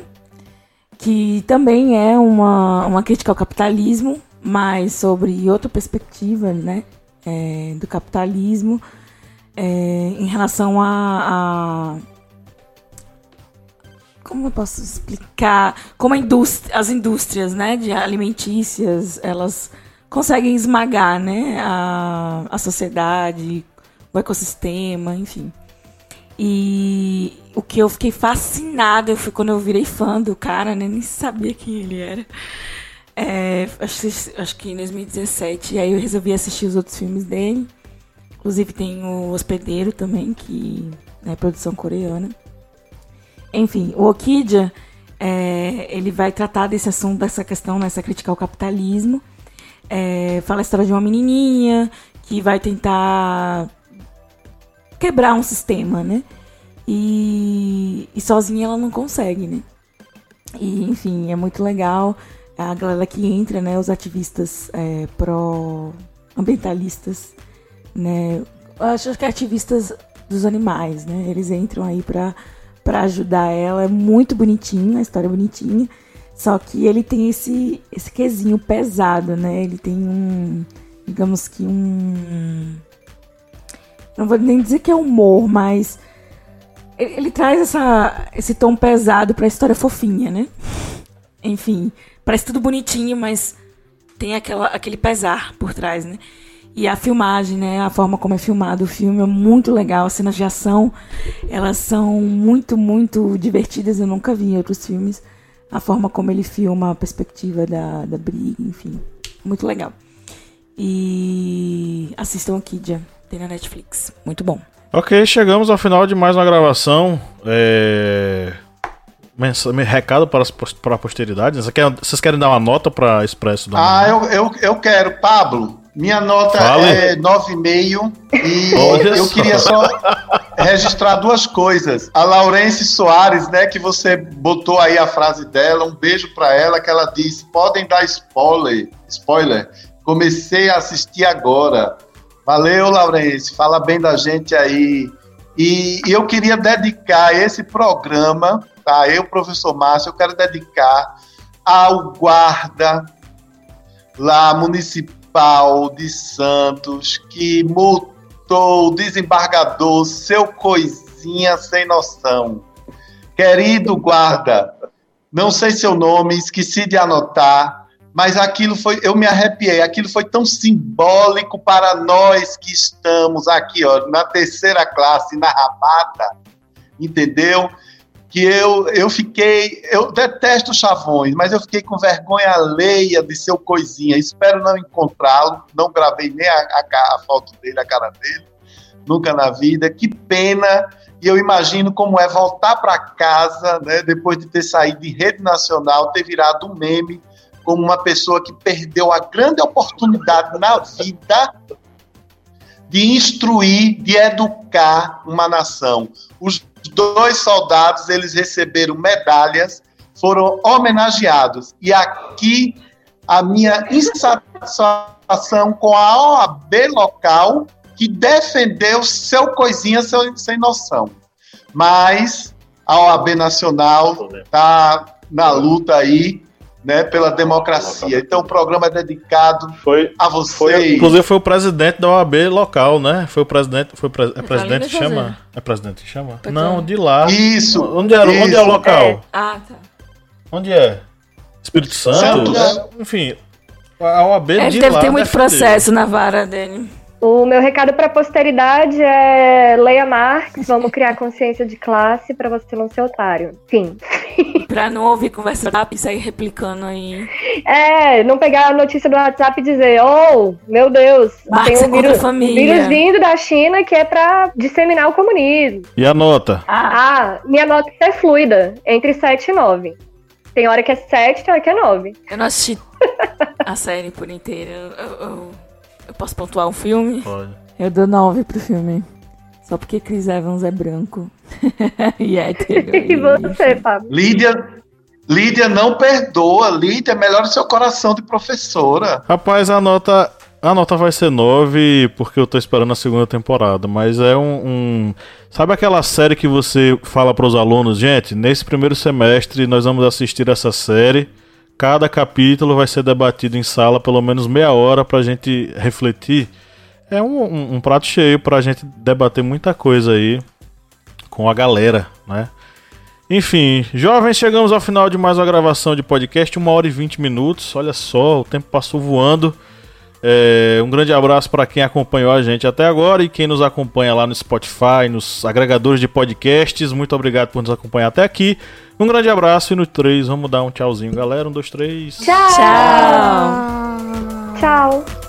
que também é uma, uma crítica ao capitalismo, mas sobre outra perspectiva, né, é, do capitalismo, é, em relação a, a como eu posso explicar? Como indústria, as indústrias né de alimentícias elas conseguem esmagar né a, a sociedade o ecossistema enfim. E o que eu fiquei fascinada foi quando eu virei fã do cara né? Nem sabia quem ele era. É, acho, acho que em 2017 e aí eu resolvi assistir os outros filmes dele. Inclusive tem o Hospedeiro também que é produção coreana. Enfim, o Okidja, é, ele vai tratar desse assunto, dessa questão, nessa crítica ao capitalismo. É, fala a história de uma menininha que vai tentar quebrar um sistema, né? E, e sozinha ela não consegue, né? E, enfim, é muito legal a galera que entra, né? Os ativistas é, pró-ambientalistas, né? Acho que ativistas dos animais, né? Eles entram aí para para ajudar ela. É muito bonitinho, a história é bonitinha. Só que ele tem esse, esse quesinho pesado, né? Ele tem um. Digamos que um. Não vou nem dizer que é humor, mas. Ele, ele traz essa, esse tom pesado pra história fofinha, né? Enfim, parece tudo bonitinho, mas tem aquela, aquele pesar por trás, né? E a filmagem, né, a forma como é filmado o filme é muito legal. As cenas de ação, elas são muito, muito divertidas. Eu nunca vi em outros filmes. A forma como ele filma a perspectiva da, da briga, enfim. Muito legal. E assistam aqui, Kidia. Tem na Netflix. Muito bom. Ok, chegamos ao final de mais uma gravação. É... Recado para, para a posteridade. Vocês querem dar uma nota para Expresso da Ah, eu, eu, eu quero. Pablo, minha nota Fale. é 9,5 e Olha eu só. queria só registrar duas coisas. A Laurence Soares, né, que você botou aí a frase dela, um beijo para ela, que ela disse: podem dar spoiler, spoiler. Comecei a assistir agora. Valeu, Laurence, fala bem da gente aí. E, eu queria dedicar esse programa, tá? Eu, professor Márcio, eu quero dedicar ao guarda lá municipal Municipal de Santos que multou o desembargador, seu coisinha sem noção. Querido guarda, não sei seu nome, esqueci de anotar, mas aquilo foi, eu me arrepiei, aquilo foi tão simbólico para nós que estamos aqui, ó, na terceira classe, na rabata, entendeu? que eu, eu fiquei. Eu detesto chavões, mas eu fiquei com vergonha alheia de seu coisinha. Espero não encontrá-lo. Não gravei nem a, a, a, foto dele, a cara dele, nunca na vida. Que pena. E eu imagino como é voltar para casa, né, depois de ter saído de rede nacional, ter virado um meme, como uma pessoa que perdeu a grande oportunidade na vida de instruir, de educar uma nação. Os dois soldados, eles receberam medalhas, foram homenageados. E aqui a minha insatisfação com a OAB local, que defendeu seu coisinha sem, sem noção. Mas a OAB nacional está na luta aí né, pela democracia. Então o programa é dedicado foi, a vocês. Foi, inclusive foi o presidente da OAB local, né? Foi o presidente, foi pre, é presidente que chama? É presidente que chama? Pode Não, de lá. Isso. Onde é, isso. onde é o local? É. Ah, tá. Onde é? Espírito Santo? Santos. É, enfim, a OAB é, de deve lá ter muito processo na vara dele. O meu recado para a posteridade é leia Marx, vamos criar consciência de classe para você não ser otário. Fim. para não ouvir conversa do WhatsApp e sair replicando aí. É, não pegar a notícia do WhatsApp e dizer, oh, meu Deus, Marx tem um é vírus, vírus vindo da China que é para disseminar o comunismo. E a nota? Ah, ah minha nota é fluida, entre 7 e 9. Tem hora que é 7, tem hora que é 9. Eu não assisti a série por inteira. Eu, eu, eu posso pontuar um filme? Pode. Eu dou 9 pro filme. Só porque Chris Evans é branco. e é hétero. E você, Fábio? Lídia, Lídia não perdoa. Lídia, melhora seu coração de professora. Rapaz, a nota. A nota vai ser 9 porque eu tô esperando a segunda temporada, mas é um, um- Sabe aquela série que você fala pros alunos, gente, nesse primeiro semestre nós vamos assistir essa série. Cada capítulo vai ser debatido em sala pelo menos meia hora pra gente refletir. É um, um- um prato cheio pra gente debater muita coisa aí com a galera, né? Enfim, jovens, chegamos ao final de mais uma gravação de podcast, uma hora e 20 minutos. Olha só, o tempo passou voando. É, um grande abraço para quem acompanhou a gente até agora e quem nos acompanha lá no Spotify, nos agregadores de podcasts. Muito obrigado por nos acompanhar até aqui. Um grande abraço e no 3, vamos dar um tchauzinho, galera. Um, dois, três. Tchau! Tchau! Tchau!